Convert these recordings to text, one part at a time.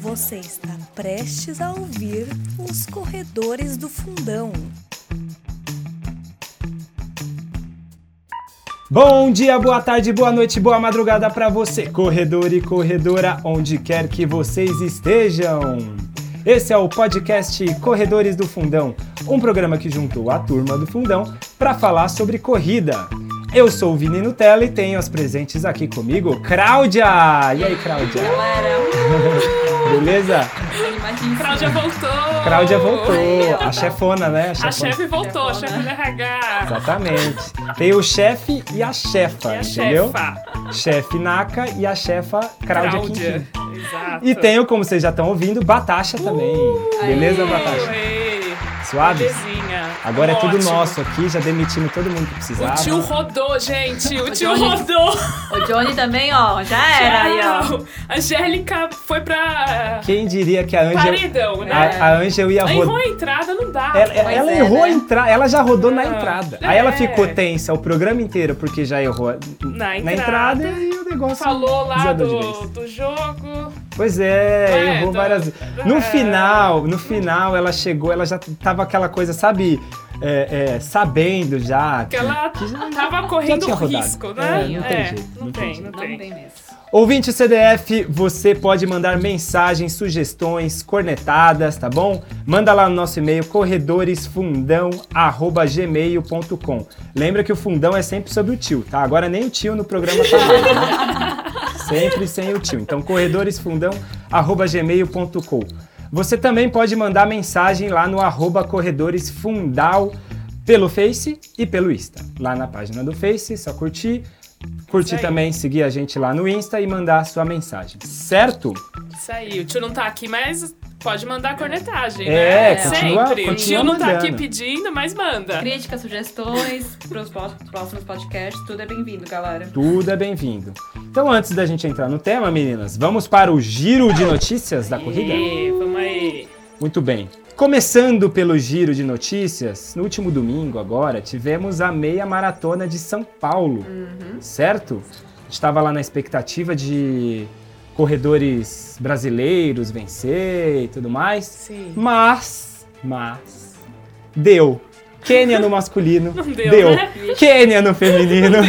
Você está prestes a ouvir os corredores do fundão. Bom dia, boa tarde, boa noite, boa madrugada para você, corredor e corredora, onde quer que vocês estejam. Esse é o podcast Corredores do Fundão, um programa que juntou a turma do Fundão para falar sobre corrida. Eu sou o Vini Nutella e tenho as presentes aqui comigo, Cláudia! E aí, Cláudia? Galera, Beleza? animadíssima. Cláudia voltou! Cláudia voltou, a chefona, né? A chefona. chefe voltou, a chefe do RH. Exatamente. Tem o chefe e a chefa, E a entendeu? chefa. Chefe Naka e a chefa Cláudia Quintin. Exato. E tenho, como vocês já estão ouvindo, Batasha também. Beleza, Batasha? Oi. Suave? Belezinha. Agora é tudo Ótimo. nosso aqui, já demitimos todo mundo que precisava. O tio rodou, gente. O tio Johnny. rodou. O Johnny também, ó, já era aí, ó. A Angélica foi pra Quem diria que a Ângela. paredão, né? A, a Ângela ia Aí errou rodar. a entrada, não dá. Ela, ela é, errou né? a entrada, ela já rodou na entrada. Aí ela é. ficou tensa o programa inteiro porque já errou Na na entrada. entrada e o negócio Falou lá do, do jogo. Pois é, É, errou do- várias vezes. No é. final, no final ela chegou, ela já tava aquela coisa, sabe, é, é, sabendo já. Que ela tava correndo tinha rodado. risco, né? É, não tem jeito, Não, não tem tem, não Não tem. tem mesmo. Ouvinte CDF, você pode mandar mensagens, sugestões, cornetadas, tá bom? Manda lá no nosso e-mail corredoresfundão@gmail.com. Lembra que o fundão é sempre sobre o tio, tá? Agora nem o tio no programa tá né? Sempre sem o tio. Então corredoresfundão@gmail.com. Você também pode mandar mensagem lá no arroba corredoresfundal pelo Face e pelo Insta. Lá na página do Face, só curtir. Curtir também, seguir a gente lá no Insta e mandar a sua mensagem, certo? Isso aí, o tio não tá aqui, mas pode mandar cornetagem, É, né? continua- Sempre. continua o tio não tá mandando. aqui pedindo, mas manda. Críticas, sugestões pros po- próximos podcasts, tudo é bem-vindo, galera. Tudo é bem-vindo. Então, antes da gente entrar no tema, meninas, vamos para o giro de notícias da corrida? E, vamos aí. Muito bem. Começando pelo giro de notícias, no último domingo agora tivemos a meia maratona de São Paulo, certo? Estava lá na expectativa de corredores brasileiros vencer e tudo mais, Sim. mas, mas, deu. Quênia no masculino, Não deu, né? Quênia no feminino.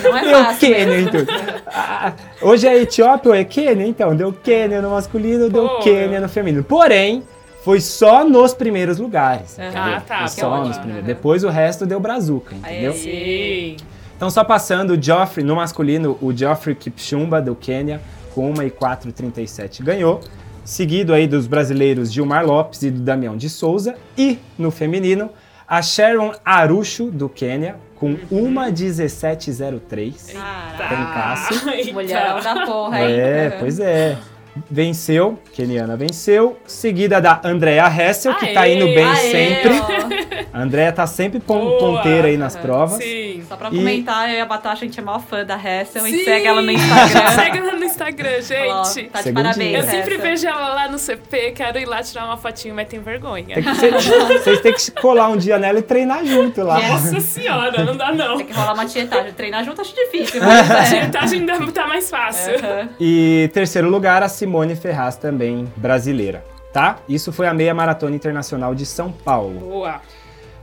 É, não é Deu fácil. Quênia mesmo. em tudo. Ah, Hoje é Etiópia ou é Quênia? Então, deu Quênia no masculino, deu Pô. Quênia no feminino. Porém, foi só nos primeiros lugares. Entendeu? Ah, tá, Foi só ótimo. nos primeiros. Depois o resto deu brazuca, entendeu? Aí. Sim. Então, só passando, o Geoffrey, no masculino, o Geoffrey Kipchumba, do Quênia, com 1 e 4,37 ganhou. Seguido aí dos brasileiros Gilmar Lopes e do Damião de Souza. E, no feminino, a Sharon Arusho, do Quênia, com Uhum. 1,1703. Trancaço. Eita. Mulherão da porra, hein? É, pois é. Venceu, Keniana venceu. Seguida da Andrea Hessel, que tá Aê, indo bem Aê, sempre. ó. A Andrea tá sempre pon- Boa. ponteira aí nas provas. Sim. Só pra E- comentar, eu e a Batasha, a gente é maior fã da Hessel. A gente segue ela no Instagram. Segue ela no Instagram, Ó, gente. tá de parabéns, Eu sempre Hessel. vejo ela lá no CP, quero ir lá tirar uma fotinho, mas tenho vergonha. Tem que ser- Vocês têm que colar um dia nela e treinar junto lá. Nossa senhora, não dá não. Tem que rolar uma tietagem. Treinar junto acho difícil, mas A é. tietagem ainda tá mais fácil. Aham. E terceiro lugar, a Simone Ferraz, também brasileira. Tá? Isso foi a meia maratona internacional de São Paulo. Boa.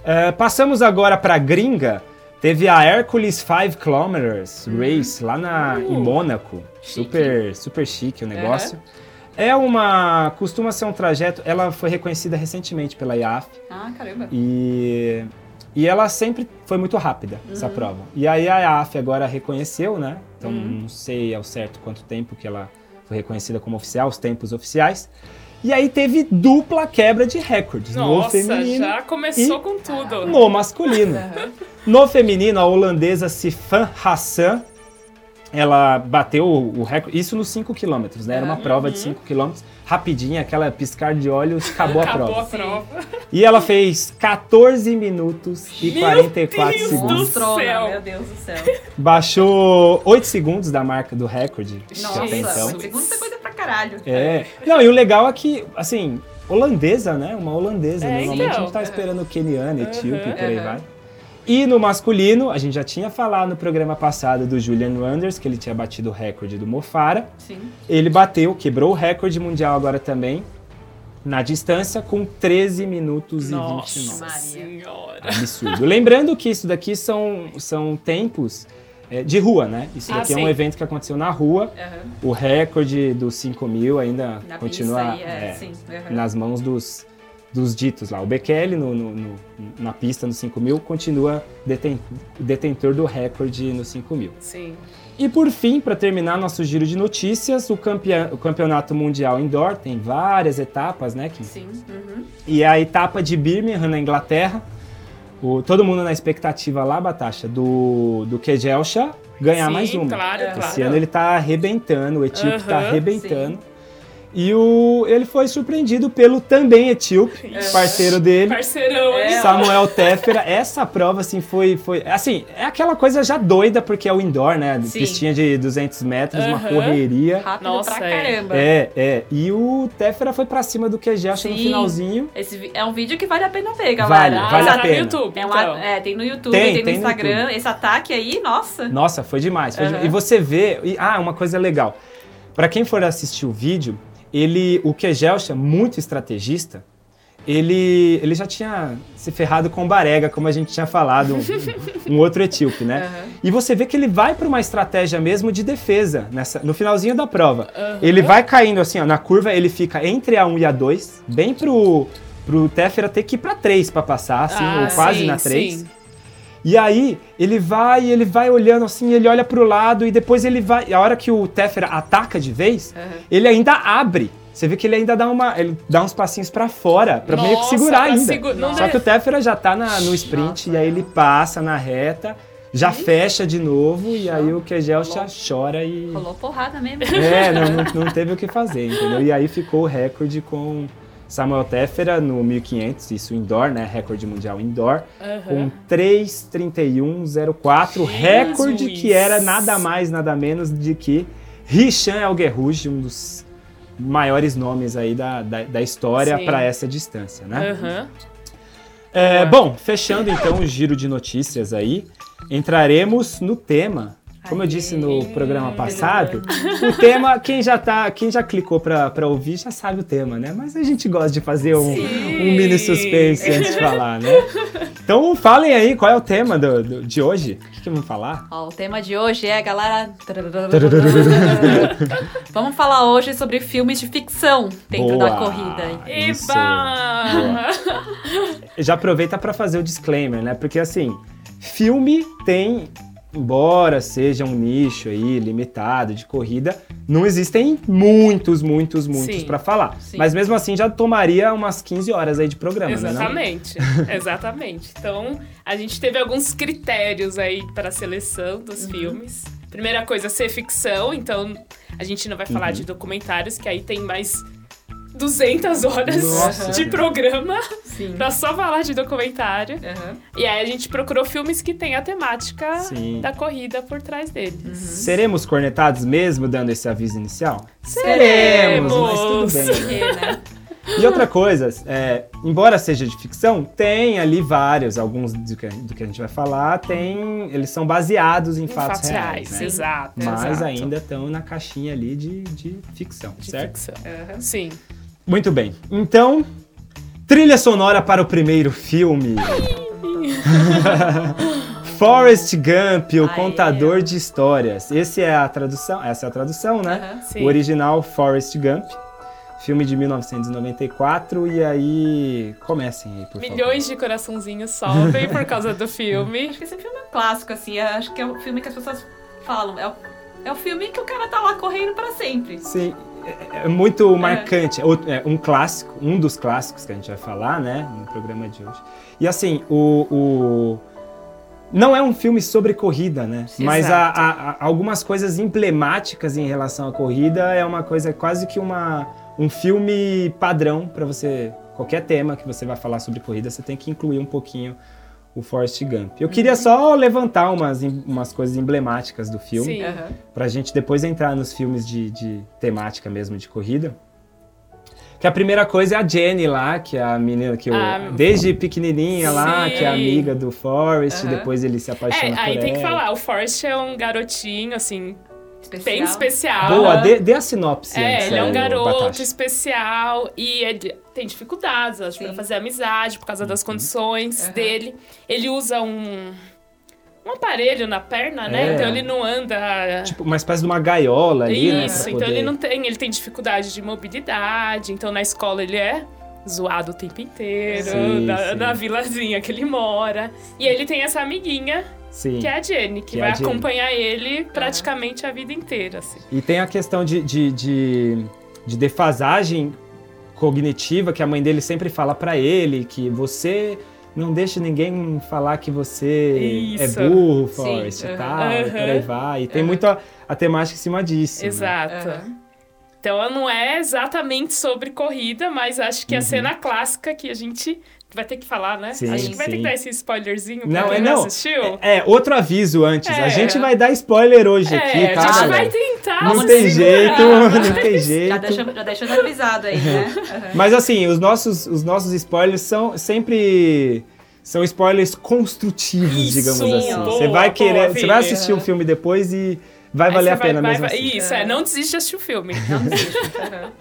É, passamos agora para gringa. Teve a Hercules 5 Kilometers Race lá na, em Mônaco. Super, super chique o negócio. É uma. costuma ser um trajeto. Ela foi reconhecida recentemente pela IAF Ah, caramba. e. E ela sempre foi muito rápida, essa prova. E aí a IAF agora reconheceu, né? Então não sei ao certo quanto tempo que ela foi reconhecida como oficial, os tempos oficiais. E aí teve dupla quebra de recordes no Nossa, feminino já começou e- com tudo. no masculino. No feminino, a holandesa Sifan Hassan, ela bateu o recorde, isso nos 5 km, né? Era uma prova de 5 km, rapidinha, aquela piscar de olhos, acabou a Acabou prova. a prova. E ela fez 14 minutos e Meu 44 Deus segundos. do Monstrona, céu. meu Deus do céu. Baixou 8 segundos da marca do recorde de Nossa, até então. oito segundos coisa pra caralho. É. Não, e o legal é que, assim, holandesa, né? Uma holandesa. É, Normalmente a então. gente tá esperando keniana, etíope, por aí vai. E no masculino, a gente já tinha falado no programa passado do Julian Wanders, que ele tinha batido o recorde do Mofara. Sim. Ele bateu, quebrou o recorde mundial agora também, na distância, com 13 minutos Nossa e 29. Maria. senhora. Absurdo. Lembrando que isso daqui são, são tempos é, de rua, né? Isso Ah, daqui é um evento que aconteceu na rua. Aham. O recorde dos 5 mil ainda Na continua aí, é, é, aham. nas mãos dos, dos ditos lá. O Bekele, no, no- no- na pista no 5 mil, continua deten- detentor do recorde no 5 mil. Sim. E por fim, para terminar nosso giro de notícias, o, campeã- o campeonato mundial indoor tem várias etapas, né? Kim? Sim. uhum. E a etapa de Birmingham, na Inglaterra, o- todo mundo na expectativa lá, Batasha, do, do Kejelcha ganhar Sim, mais uma. claro, Esse claro. Esse ano ele tá arrebentando, o etíope tá Aham, arrebentando. E o, ele foi surpreendido pelo também etíope, Ixi. parceiro dele, Parceirão, hein? É. Samuel Tefera. Essa prova, assim, foi, foi... Assim, é aquela coisa já doida, porque é o indoor, né? Sim. Pistinha de 200 metros, uma Aham. correria. Rápido Nossa, pra é. caramba. É, é. E o Tefera foi pra cima do Kejelcha no Sim. finalzinho. Esse é um vídeo que vale a pena ver, Vale, galera. vale Ah, a tá pena. no YouTube, É, então. lá, é, tem no YouTube, Tem, tem, tem no no Instagram. YouTube. Esse ataque aí, nossa. Nossa, foi demais. foi demais. E você vê. e- ah, uma coisa legal. Pra quem for assistir o vídeo, ele, o Kejelcha, muito estrategista, ele, ele já tinha se ferrado com o Barega, como a gente tinha falado, um, um outro etíope, né? Aham. E você vê que ele vai para uma estratégia mesmo de defesa nessa, no finalzinho da prova. Aham. Ele vai caindo assim, ó, na curva, ele fica entre a 1 e a 2, bem pro, pro Tefera ter que ir pra 3 para passar, assim, Ah, ou quase sim, na 3. sim. E aí, ele vai, ele vai olhando assim, ele olha pro lado e depois ele vai. A hora que o Tefera ataca de vez, Aham. ele ainda abre. Você vê que ele ainda dá uma, ele dá uns passinhos pra fora, pra meio que segurar ainda. segu- Só que o Tefera já tá na- no sprint Nossa, e aí ele passa na reta, já fecha de novo e aí o Kegel já chora e Rolou porrada mesmo. é, não, não, não teve o que fazer, entendeu? E aí ficou o recorde com Samuel Tefera no 1500, isso indoor, né? Recorde mundial indoor, com Aham. 3:31:04, recorde que era nada mais, nada menos de que Richan Elguerrouge, um dos maiores nomes aí da, da, da história para essa distância, né? Aham. É, bom, fechando então o giro de notícias aí, entraremos no tema. Como eu disse no programa passado, o tema, quem já tá, quem já clicou pra, pra ouvir já sabe o tema, né? Mas a gente gosta de fazer um, um mini suspense antes de falar, né? Então falem aí qual é o tema do- do- de hoje. O que, que vamos falar? Ó, o tema de hoje é, galera. Vamos falar hoje sobre filmes de ficção dentro da Boa. corrida. Isso. Eba! Já aproveita pra fazer o disclaimer, né? Porque assim, filme tem, embora seja um nicho aí limitado de corrida, não existem muitos, muitos, muitos pra falar. Sim. Mas mesmo assim já tomaria umas 15 horas aí de programa, né? Exatamente, exatamente. Então, a gente teve alguns critérios aí para a seleção dos Uhum. filmes. Primeira coisa, ser ficção, então a gente não vai falar Uhum. de documentários, que aí tem mais 200 horas Nossa de programa Sim. pra só falar de documentário. Aham. E aí a gente procurou filmes que têm a temática Sim. da corrida por trás deles. Seremos cornetados mesmo dando esse aviso inicial? Seremos! mas tudo bem. Porque, né? E outra coisa, é, embora seja de ficção, tem ali vários, alguns do que, do que a gente vai falar, tem, eles são baseados em, Em fatos, fatos reais, reais, né? exato. Mas exato. ainda estão na caixinha ali de, de ficção, De certo? ficção. Aham. Sim. Muito bem. Então, trilha sonora para o primeiro filme. Forrest Gump, o Aê. contador de histórias. Esse é a tradução, essa é a tradução, né? Aham. Sim. O original Forrest Gump, filme de 1994 e aí comecem aí, por Milhões de coraçãozinhos sobem por causa do filme. Acho que esse filme é um clássico, assim. Acho que é o filme que as pessoas falam. É o, é o filme que o cara tá lá correndo pra sempre. favor. Sim, é- é muito marcante. Outro- É um clássico, um dos clássicos que a gente vai falar, né, no programa de hoje. E assim, o, o- não é um filme sobre corrida, né? Mas há, Exato. há- há algumas coisas emblemáticas em relação à corrida. É uma coisa quase que uma, um filme padrão para você. Qualquer tema que você vai falar sobre corrida, você tem que incluir um pouquinho o Forrest Gump. Eu queria só levantar umas, umas coisas emblemáticas do filme. Sim. Aham. Pra gente depois entrar nos filmes de, de temática mesmo de corrida. Que a primeira coisa é a Jenny lá, que é a menina que eu, Ah, desde pequenininha lá, que é sim. amiga do Forrest, Aham. depois ele se apaixona É, por aí ela. tem que falar, o Forrest é um garotinho, assim, Especial. bem especial. Boa, dê, dê a sinopse É, antes, ele é um o garoto Batashi. especial e ele tem dificuldades, acho, pra Sim. fazer amizade por causa das Uhum. condições Aham. dele. Ele usa um, um aparelho na perna, né? É. Então ele não anda. Tipo, uma espécie de uma gaiola ali, né? Isso, pra então poder- ele não tem, ele tem dificuldade de mobilidade, então na escola ele é zoado o tempo inteiro, Sim, na, sim. na vilazinha que ele mora. E ele tem essa amiguinha, Sim. que é a Jenny, que, Que é vai a Jenny. acompanhar ele praticamente a vida inteira, assim. E tem a questão de, de, de, de defasagem cognitiva que a mãe dele sempre fala pra ele, que você não deixa ninguém falar que você Isso. é burro, Sim, Forrest, e aham. tal, e por aí vai. E tem muito a, a temática em cima disso. né? Exato. Aham. Então ela não é exatamente sobre corrida, mas acho que a cena clássica que a gente vai ter que falar, né? Uhum. Sim, acho que vai ter sim. que dar esse spoilerzinho pra Não, quem é não não. assistiu. É, outro aviso antes. A É. gente vai dar spoiler hoje É, aqui, tá, a gente vai tentar. Não tem segurar, jeito, não tem Já jeito. deixa, já deixa avisado aí, né? Aham. Mas assim, os nossos, os nossos spoilers são sempre são spoilers construtivos, Isso, digamos assim. boa, você vai boa, querer, você vai assistir o filme depois e vai valer a pena vai- mesmo vai- assim. Isso, é, não desiste de assistir o filme. Não desiste. Aham.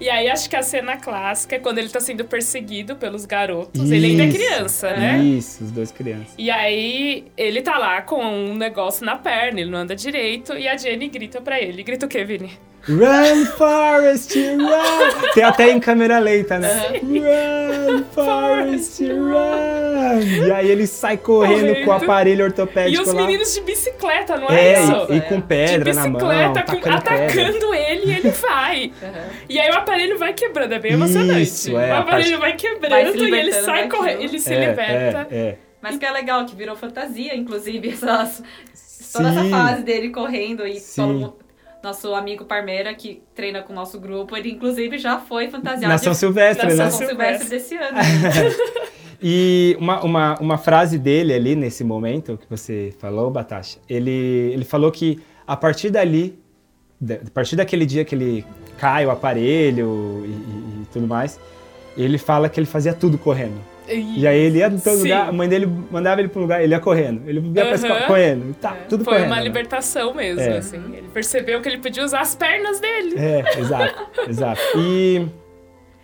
E aí acho que a cena clássica é quando ele tá sendo perseguido pelos garotos. Ele ainda é Isso. criança, né? Isso, os dois crianças. E aí ele tá lá com um negócio na perna, ele não anda direito, e a Jenny grita pra ele. Grita o quê, Vini? Run, Forrest, run! Tem até em câmera lenta, né? Run, Forrest, run! E aí ele sai correndo Correndo. com o aparelho E ortopédico os lá. meninos de bicicleta, não é, É, isso? e, e com pedra de na mão, bicicleta, com- tacando pedra. atacando ele e ele vai. Aham. E aí o aparelho vai quebrando, é bem emocionante. Isso, é, o aparelho parte- vai quebrando Vai e ele sai daquilo. correndo, ele se É, liberta. É, é. Mas que é legal, que virou fantasia, inclusive, essas, toda essa fase dele correndo e Sim. todo mundo- nosso amigo Parmeira, que treina com o nosso grupo, ele inclusive já foi fantasiado Na São de Silvestre, Na né? São São Silvestre desse ano. E uma, uma, uma frase dele ali, nesse momento que você falou, Batasha, ele, ele falou que a partir dali, da- a partir daquele dia que ele cai o aparelho e, e- e tudo mais, ele fala que ele fazia tudo correndo. E aí ele ia todo Sim. lugar, a mãe dele mandava ele para um lugar, ele ia correndo. Ele ia pra escola Aham. correndo. Tá, tudo Foi correndo. uma né? libertação mesmo, É. assim. Ele percebeu que ele podia usar as pernas dele. É, exato, exato. E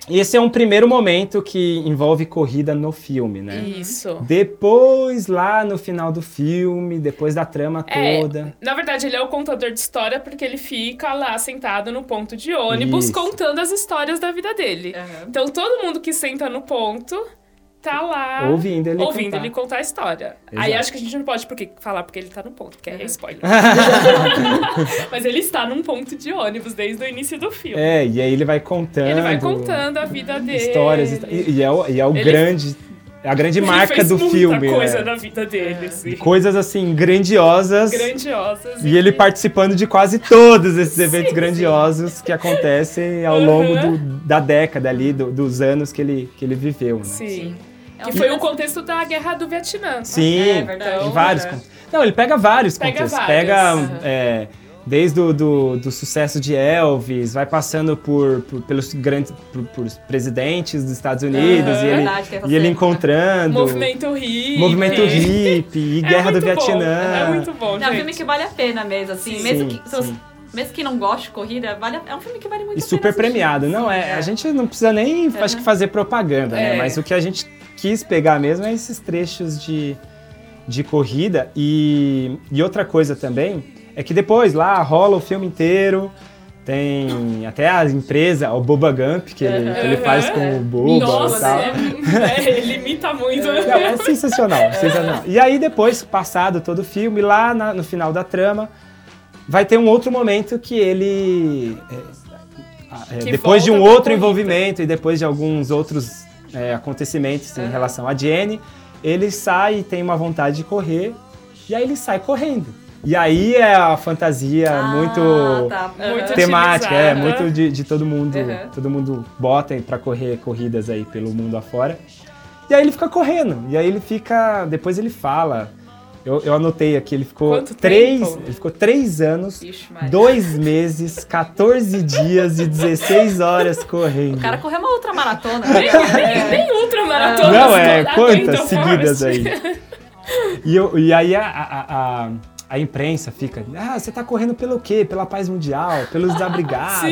e esse é um primeiro momento que envolve corrida no filme, né? Isso. Depois, lá no final do filme, depois da trama É, toda. Na verdade, ele é o contador de história porque ele fica lá sentado no ponto de ônibus Isso. contando as histórias da vida dele. Aham. Então todo mundo que senta no ponto tá lá Ouvindo ele ouvindo contar. ele contar a história. Aí Exato. acho que a gente não pode porque, falar porque ele tá no ponto, porque é spoiler. Mas ele está num ponto de ônibus desde o início do filme. É, e aí ele vai contando. Ele vai contando a vida dele. histórias. E, e é o, e é o Ele- grande. É a grande Ele marca fez do muita filme. coisa né? na vida dele, assim. Coisas assim, grandiosas. Grandiosas. E ele participando de quase todos esses eventos Sim, grandiosos que acontecem ao longo Uhum. do- da década ali, do- dos anos que ele, que ele viveu, né? Sim. É Que foi o contexto da Guerra do Vietnã. Sim, É verdade. em vários. É. con- Não, ele pega vários Pega contextos. vários, Pega aham. é, desde o do, do sucesso de Elvis, vai passando por, por- pelos grandes por, por presidentes dos Estados Unidos Aham. e ele, Verdade, e ele encontrando Movimento hippie. movimento hippie e É Guerra do muito bom, Vietnã. É muito bom, é um filme que vale a pena mesmo, assim. Sim, mesmo, que, sim. Mesmo que não goste de corrida, vale é um filme que vale muito E a pena super assistir. premiado. Não, Sim, é, a gente não precisa nem acho que fazer propaganda, né? É. Mas o que a gente quis pegar mesmo é esses trechos de, de corrida. E, e outra coisa também é que depois lá rola o filme inteiro. Tem até a empresa, o Boba Gump, que ele, que ele faz com o Boba Nossa, e tal. é, é, ele imita muito. Não, é sensacional, sensacional. E aí depois, passado todo o filme, lá na- no final da trama, vai ter um outro momento que ele... é, é, Que depois de um outro envolvimento e depois de alguns outros é, acontecimentos em relação a Jenny, ele sai e tem uma vontade de correr, e aí ele sai correndo. E aí é a fantasia Ah, muito tá. Muito Aham. temática, é, muito de, de todo mundo, Uhum. todo mundo bota pra correr corridas aí pelo mundo afora. E aí ele fica correndo, e aí ele fica, depois ele fala Eu, eu anotei aqui, ele ficou Quanto três. tempo? Ele ficou três anos, Ixi, dois meses, 14 dias e 16 horas correndo. O cara correu uma outra maratona. Nem, nem, nem ultramaratona. Não, é quantas seguidas aí? E, eu- e aí a, a, a, a imprensa fica, ah, você tá correndo pelo quê? Pela paz mundial, pelos desabrigados,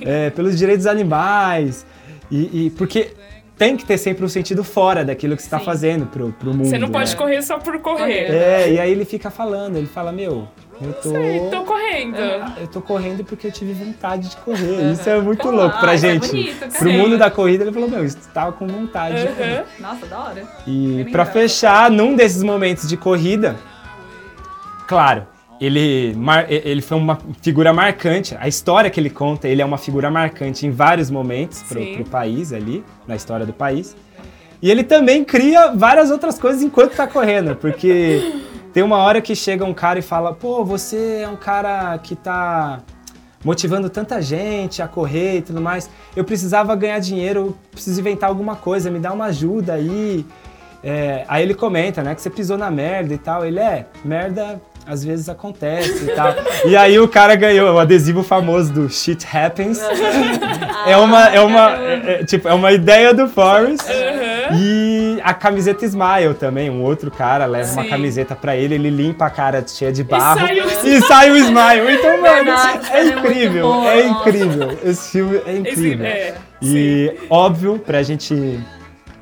é, pelos direitos dos animais. E, e- porque tem que ter sempre um sentido fora daquilo que você tá Sim. fazendo pro, pro mundo. Você não pode né? correr só por correr. É, e aí ele fica falando, ele fala, meu, eu tô. Sei, tô correndo. Eu tô correndo porque eu tive vontade de correr. Isso é muito Pô, louco pra ah, isso é gente. bonito. Pro mundo da corrida, ele falou, meu, isso tava com vontade de correr. Nossa, da hora. E Bem pra fechar, num desses momentos de corrida, claro, ele, ele foi uma figura marcante. A história que ele conta, ele é uma figura marcante em vários momentos pro, Sim. pro país ali, na história do país. E ele também cria várias outras coisas enquanto tá correndo, porque tem uma hora que chega um cara e fala: pô, você é um cara que tá motivando tanta gente a correr e tudo mais. Eu precisava ganhar dinheiro, preciso inventar alguma coisa, me dá uma ajuda aí. É, aí ele comenta, né, que você pisou na merda e tal. Ele é, merda às vezes acontece e tal. E aí o cara ganhou o adesivo famoso do Shit Happens. é uma, é uma, é- é, tipo, é uma ideia do Forrest. E a camiseta Smile também, um outro cara leva uma Sim. camiseta pra ele, ele limpa a cara cheia de barro sai o- e sai o Smile. Então, mano, é é incrível, é incrível. Esse filme é Esse- incrível. é, E óbvio, pra gente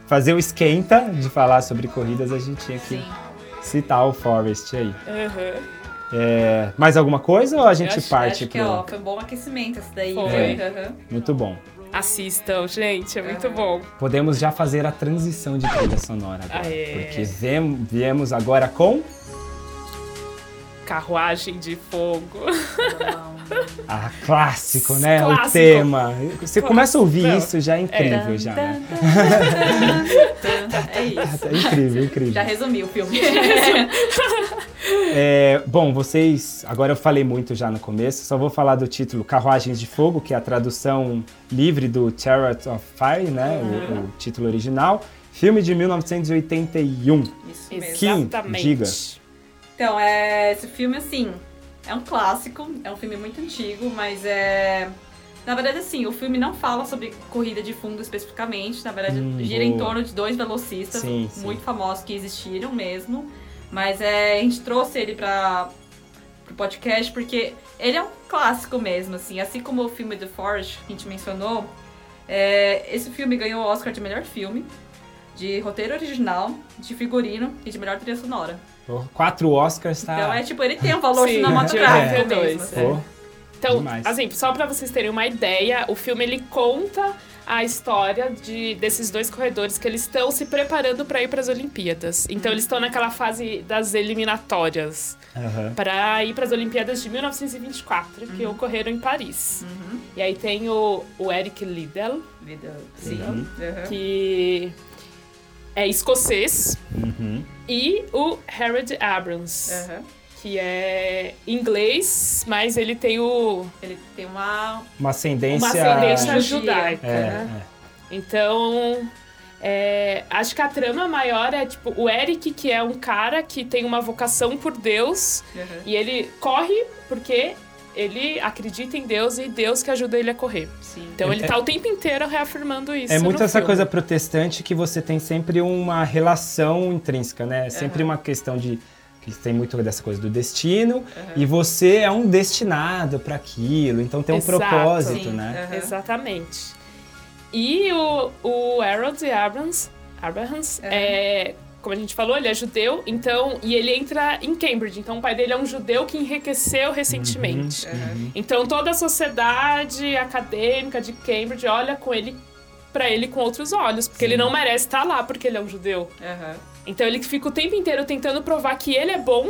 fazer o esquenta de falar sobre corridas, a gente tinha que Sim. Citar o Forrest aí. Aham. É, mais alguma coisa ou a gente acho- parte Acho que pro... ó, foi um bom aquecimento esse daí. Foi. né? Aham. Muito bom. Assistam, gente, é muito bom. Podemos já fazer a transição de trilha sonora agora. Aê. Porque vem- viemos agora com Carruagem de fogo. A clássico, né? O Clássico. tema. Você começa a ouvir Não. isso, já é incrível, já, né? É isso. É incrível, incrível. Já resumi o filme. É, bom, vocês. Agora eu falei muito já no começo, só vou falar do título Carruagens de Fogo, que é a tradução livre do Chariot of Fire, né? O, o título original. Filme de 1981. Isso mesmo. Kim, Exatamente. diga. Então, é, esse filme, assim, é um clássico, é um filme muito antigo, mas é. Na verdade, assim, o filme não fala sobre corrida de fundo especificamente. Na verdade, Hum, gira em boa. torno de dois velocistas Sim, sim. muito famosos que existiram mesmo. Mas é, a gente trouxe ele para pro podcast porque ele é um clássico mesmo, assim. Assim como o filme The Forest, que a gente mencionou, é, esse filme ganhou o Oscar de melhor filme, de roteiro original, de figurino e de melhor trilha sonora. Quatro Oscars, tá? Então é tipo, ele tem um valor Sim, cinematográfico de 82, mesmo. assim. Pô, Então, Demais. assim, só pra vocês terem uma ideia, o filme ele conta a história de, desses dois corredores que eles estão se preparando pra ir pras Olimpíadas. Então eles estão naquela fase das eliminatórias aham. Pra ir pras Olimpíadas de 1924, que ocorreram em Paris. E aí tem o, o Eric Liddell, Vida- Sim. Uhum. Uhum. que é escocês, Uhum. e o Harold Abrams, Uhum. que é inglês, mas ele tem o, Ele tem uma. Uma ascendência. uma ascendência judaica, É, né? Então, é, acho que a trama maior é tipo o Eric, que é um cara que tem uma vocação por Deus Uhum. e ele corre porque ele acredita em Deus e Deus que ajuda ele a correr. Sim. Então ele É- tá o tempo inteiro reafirmando isso. É muito no essa filme. coisa protestante que você tem sempre uma relação intrínseca, né? É sempre uma questão de que tem muito dessa coisa do destino e você é um destinado para aquilo, então tem um Exato. propósito, Sim. né? Uhum. Exatamente. E o, o Harold Abrams, Abrahams, Uhum. é, como a gente falou, ele é judeu, então, e ele entra em Cambridge. Então, o pai dele é um judeu que enriqueceu recentemente. Uhum. Então, toda a sociedade acadêmica de Cambridge olha com ele para ele com outros olhos, porque ele não merece estar lá porque ele é um judeu. Uhum. Então, ele fica o tempo inteiro tentando provar que ele é bom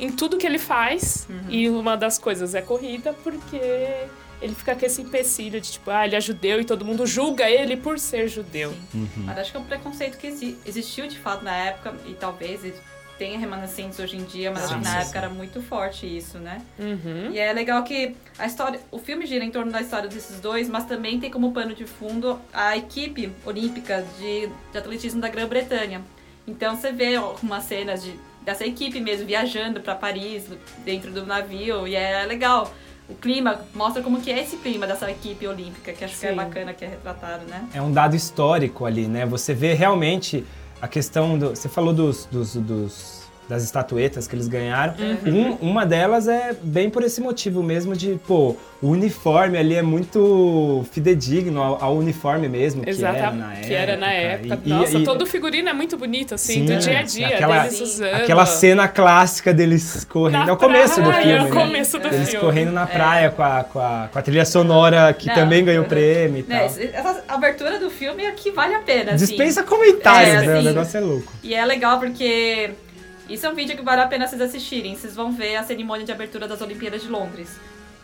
em tudo que ele faz. E uma das coisas é corrida, porque ele fica com esse empecilho de tipo, ah, ele é judeu e todo mundo julga ele por ser judeu. Mas acho que é um preconceito que exi- existiu de fato na época e talvez tenha remanescentes hoje em dia, mas Sim, na sim, época era muito forte isso, né? Uhum. E é legal que a história, o filme gira em torno da história desses dois, mas também tem como pano de fundo a equipe olímpica de, de atletismo da Grã-Bretanha. Então você vê algumas cenas de dessa equipe mesmo, viajando pra Paris, dentro do navio, e é legal. O clima mostra como que é esse clima dessa equipe olímpica, que acho que é Sim. bacana que é retratado, né? É um dado histórico ali, né? Você vê realmente a questão do. Você falou dos, dos, dos- das estatuetas que eles ganharam. Uhum. Um- uma delas é bem por esse motivo mesmo de, pô, o uniforme ali é muito fidedigno ao, ao uniforme mesmo que era na época. Que era na época. E- Nossa, e- todo figurino é muito bonito, assim, Sim, do é. dia a dia, Aquela- deles usando. Aquela cena clássica deles correndo. Na É o começo do praia, filme. é o né? começo do Eles filme. correndo na praia com, a, com, a, com a trilha sonora que Não, também ganhou prêmio e Né, tal. essa abertura do filme é que vale a pena, assim. Dispensa comentários, É, né? O assim, negócio é louco. E é legal porque isso é um vídeo que vale a pena vocês assistirem. Vocês vão ver a cerimônia de abertura das Olimpíadas de Londres.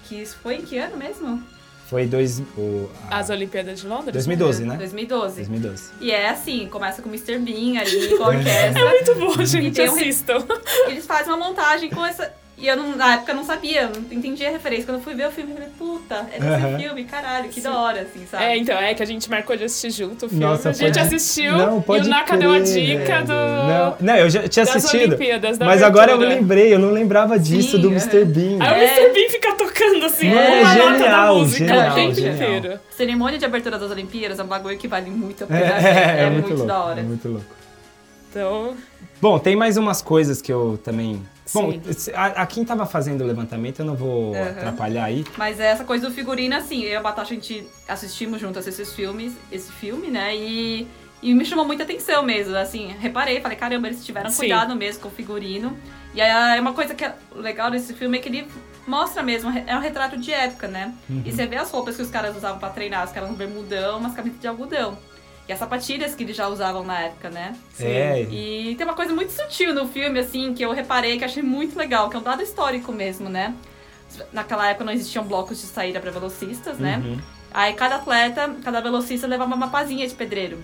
Que isso foi em que ano mesmo? Foi dois, o, a- As Olimpíadas de Londres? 2012, né? 2012. 2012. E é assim, começa com o Mr. Bean ali, com a orquestra. É muito bom, gente, um assistam. Eles fazem uma montagem com essa. E eu não- na época eu não sabia, não entendia a referência. Quando eu fui ver o filme, eu falei, puta, é desse Aham. filme, caralho, que da hora, assim, sabe? É, então, é que a gente marcou de assistir junto o filme. Nossa, a gente pode- assistiu Não, e o Naka crer, deu a dica do... Não, não, eu já tinha das assistido. Olimpíadas, da Mas agora eu abertura. lembrei, eu não lembrava disso Sim, do é. Mr. Bean. Aí É. o Mr. Bean fica tocando assim, Mano, uma é nota da genial, música genial, o tempo genial. inteiro. Cerimônia de abertura das Olimpíadas é um bagulho que vale muito a É, pena. é, É, é muito, muito, louco. da hora. É muito louco. Então, Bom, tem mais umas coisas que eu também. Bom, a, a quem tava fazendo o levantamento, eu não vou Aham. atrapalhar aí. Mas é essa coisa do figurino, assim, eu e a Batata, a gente assistimos juntas esses filmes, esse filme, né? E, e me chamou muita atenção mesmo, assim, reparei, falei, caramba, eles tiveram Sim. cuidado mesmo com o figurino. E aí, é uma coisa que é legal desse filme é que ele mostra mesmo, é um retrato de época, né? E você vê as roupas que os caras usavam pra treinar, os caras um bermudão, umas camisetas de algodão. E as sapatilhas que eles já usavam na época, né? É, E tem uma coisa muito sutil no filme, assim, que eu reparei que achei muito legal, que é um dado histórico mesmo, né? Naquela época não existiam blocos de saída para velocistas, né? Uhum. Aí cada atleta, cada velocista levava uma pazinha de pedreiro.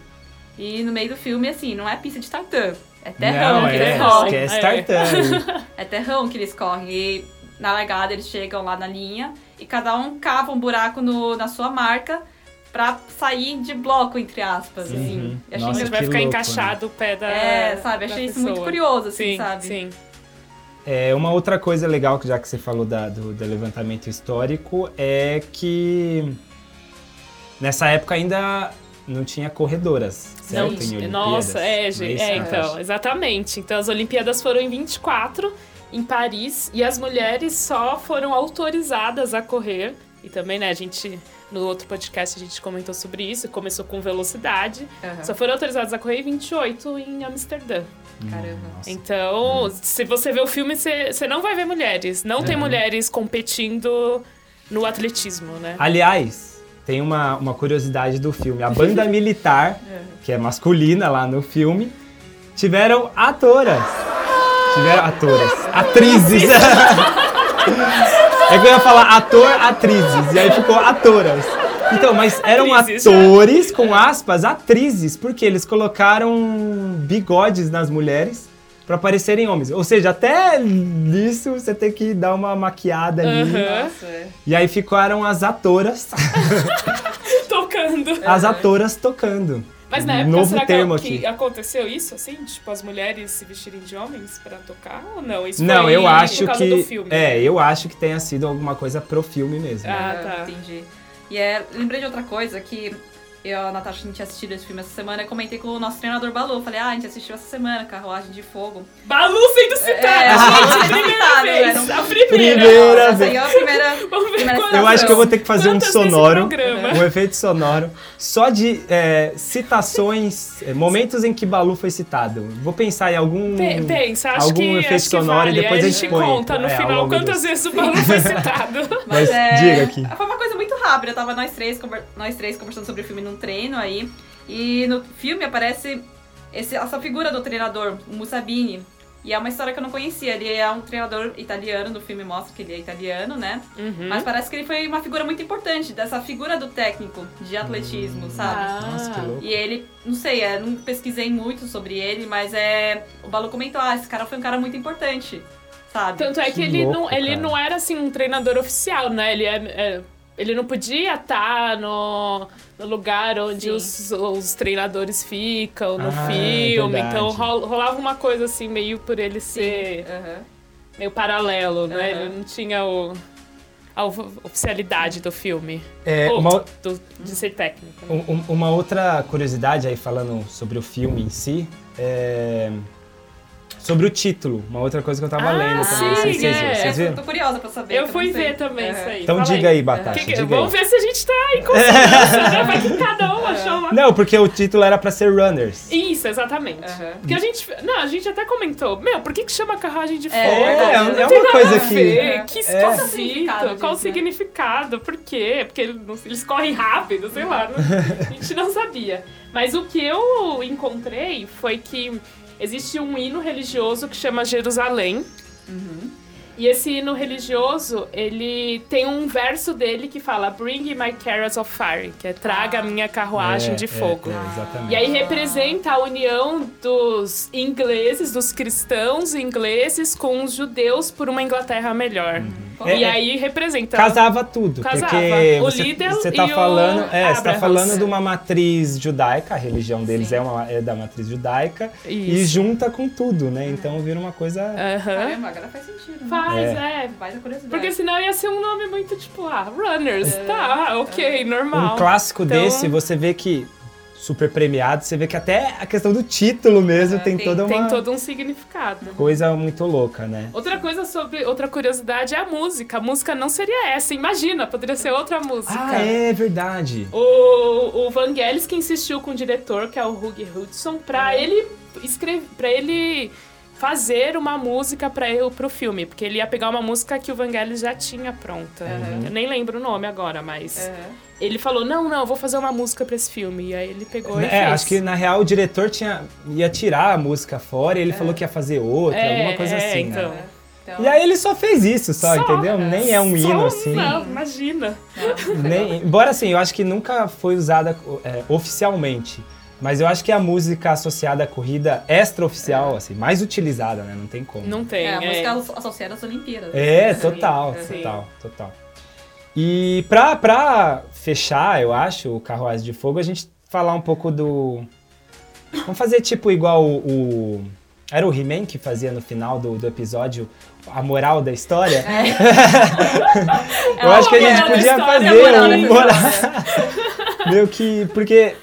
E no meio do filme, assim, não é pista de tartan. É terrão não, que é, eles correm. É. tartan. É terrão que eles correm. E na largada eles chegam lá na linha e cada um cava um buraco no, na sua marca pra sair de bloco, entre aspas, Uhum. assim. Achei Nossa, onde que- vai ficar louco, encaixado o pé da É, sabe? da Achei isso pessoa. muito curioso, assim, sim, sabe? Sim, É, uma outra coisa legal, que já que você falou da- do, do levantamento histórico, é que nessa época ainda não tinha corredoras, certo? Não, em nossa, é, Não gente. isso, É, Natasha? então, exatamente. Então as Olimpíadas foram em 24, em Paris, e as mulheres só foram autorizadas a correr. E também, né, a gente, no outro podcast, a gente comentou sobre isso, começou com velocidade. Aham. Só foram autorizadas a correr em 28 em Amsterdã. Caramba. Nossa. Então, se você vê o filme, você você não vai ver mulheres. Não tem Uhum. mulheres competindo no atletismo, né? Aliás, tem uma, uma curiosidade do filme. A banda militar, que é masculina lá no filme, tiveram atoras. Tiveram atoras. Atrizes. é que eu ia falar ator, atrizes. E aí ficou atoras. Então, mas eram Atrizes, atores, com aspas, atrizes, porque eles colocaram bigodes nas mulheres pra parecerem homens. Ou seja, até nisso você tem que dar uma maquiada ali. Nossa, é. E aí ficaram as atoras, Tocando. as atoras tocando. Mas na época, Novo será que, termo que aqui. aconteceu isso, assim? Tipo, as mulheres se vestirem de homens pra tocar ou não? Isso Não, foi eu acho por causa que do filme. é, eu acho que tenha sido alguma coisa pro filme mesmo. Ah, Ah, tá. Entendi. E é, lembrei de outra coisa que eu a Natasha, a gente tinha assistido esse filme essa semana, eu comentei com o nosso treinador Balu. Falei, ah, a gente assistiu essa semana, Carruagem de Fogo. Balu sendo citado, É, gente, sendo primeira citado, vez. um- A primeira. Primeira Essa vez. aí é a primeira. Primeira Eu acho que eu vou ter que fazer um Quantas nesse sonoro, um efeito sonoro, só de é, citações, é, momentos em que Balu foi citado. Vou pensar em algum Pe- Pensa, acho algum que, efeito acho que sonoro vale. e depois a gente põe, conta no é, final quantas vezes o Balu foi citado. Mas é, diga aqui. Foi uma coisa rápida. Tava nós três, nós três conversando sobre o filme num treino aí. E no filme aparece esse- essa figura do treinador, o Musabini. E é uma história que eu não conhecia. Ele é um treinador italiano, no filme mostra que ele é italiano, né? Uhum. Mas parece que ele foi uma figura muito importante, dessa figura do técnico de atletismo, sabe? Ah. Nossa, que louco. E ele, não sei, é, não pesquisei muito sobre ele, mas é. O Balu comentou, ah, esse cara foi um cara muito importante, sabe? Tanto é que, Que ele, louco, não, ele não era assim um treinador oficial, né? Ele é, é- Ele não podia estar no, no lugar onde os, os treinadores ficam, no Ah, filme. verdade. Então rol- rolava uma coisa assim, meio por ele ser Aham. meio paralelo, né? Aham. Ele não tinha o, a of- oficialidade do filme. É, Ou uma, do- de ser técnico. né? um- um- uma outra curiosidade aí falando sobre o filme em si é sobre o título. Uma outra coisa que eu tava Ah, lendo também. sim, vocês é. viram. Vocês Essa eu viram? tô curiosa pra saber. Eu fui ver também Aham. isso aí. Então Fala diga aí, Batata, Que que- diga vamos aí. ver se a gente tá em consonância, né? Vai que cada um achou uma Não, porque o título era pra ser Runners. Isso, exatamente. Aham. Porque a gente. Não, a gente até comentou. Meu, por que, que chama carruagem de fogo? É, é não uma coisa que- ver, Que É. Qual o significado esquisito. Qual o né? significado? Por quê? Porque eles, correm rápido, sei lá. não- a gente não sabia. Mas o que eu encontrei foi que existe um hino religioso que chama Jerusalém. E esse hino religioso, ele tem um verso dele que fala Bring my carrots of fire, que é traga a minha carruagem É, de é, fogo. é, exatamente. E aí representa a união dos ingleses, dos cristãos ingleses com os judeus por uma Inglaterra melhor. É, e é. aí representa. Casava tudo, Casava. porque O você, Lidl você tá e o falando, é, você tá falando de uma matriz judaica, a religião deles Sim. é, uma, é da matriz judaica e Isso. junta com tudo, né? Então vira uma coisa Aham. Caramba, agora faz sentido. né? Faz, é. Vai da curiosidade. Porque senão ia ser um nome muito tipo, ah, Runners. Tá, ok, normal. um clássico Então- desse, você vê que super premiado, você vê que até a questão do título mesmo É, tem, tem- toda uma Tem todo um significado. coisa muito louca, né? Outra coisa sobre. Outra curiosidade é a música. A música não seria essa, imagina, poderia ser outra música. Ah, é verdade. O, o Vangelis que insistiu com o diretor, que é o Hugh Hudson, pra ele escrever, para ele fazer uma música para pro filme, porque ele ia pegar uma música que o Vangelis já tinha pronta. Uhum. Eu nem lembro o nome agora, mas Aham. ele falou: "Não, não, eu vou fazer uma música pra esse filme". E aí ele pegou e É, fez. acho que na real o diretor tinha, ia tirar a música fora e ele falou que ia fazer outra, É, alguma coisa é, assim, então. né? Então, E aí ele só fez isso, só, Só, entendeu? é. Nem é um Só hino assim. Não, imagina. Nem, embora assim, eu acho que nunca foi usada é, oficialmente. Mas eu acho que a música associada à corrida extra-oficial, assim, mais utilizada, né? Não tem como. Não tem. é, a é. música associada às Olimpíadas. É, Sim, total, sim. total, total. E pra, pra fechar, eu acho, o Carruagem de Fogo, a gente falar um pouco do... Vamos fazer tipo igual o... o- Era o He-Man que fazia no final do, do episódio a moral da história? eu É acho que a gente podia história, fazer um moral... Meio que... Porque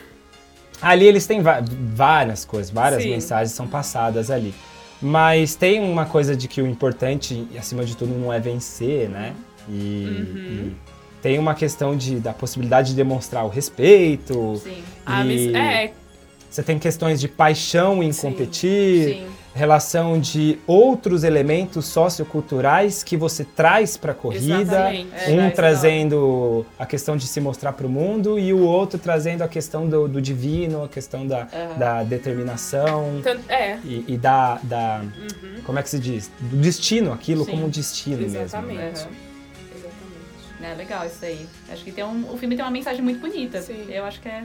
ali eles têm várias coisas, várias Sim. mensagens são passadas ali. Mas tem uma coisa de que o importante, acima de tudo, não é vencer, né? E, Uhum. e tem uma questão de, da possibilidade de demonstrar o respeito. Sim, Ah, e mas- é, Você tem questões de paixão em Sim, competir, sim. Relação de outros elementos socioculturais que você traz para a corrida. Exatamente. É, um traz trazendo a questão de se mostrar para o mundo e o outro trazendo a questão do, do divino, a questão da, Aham. da determinação tanto- é. e, e da, da como é que se diz? Do destino, aquilo Sim, como um destino exatamente. mesmo. né? Aham. Exatamente. É legal isso aí. Acho que tem um, o filme tem uma mensagem muito bonita. Sim. Eu acho que é.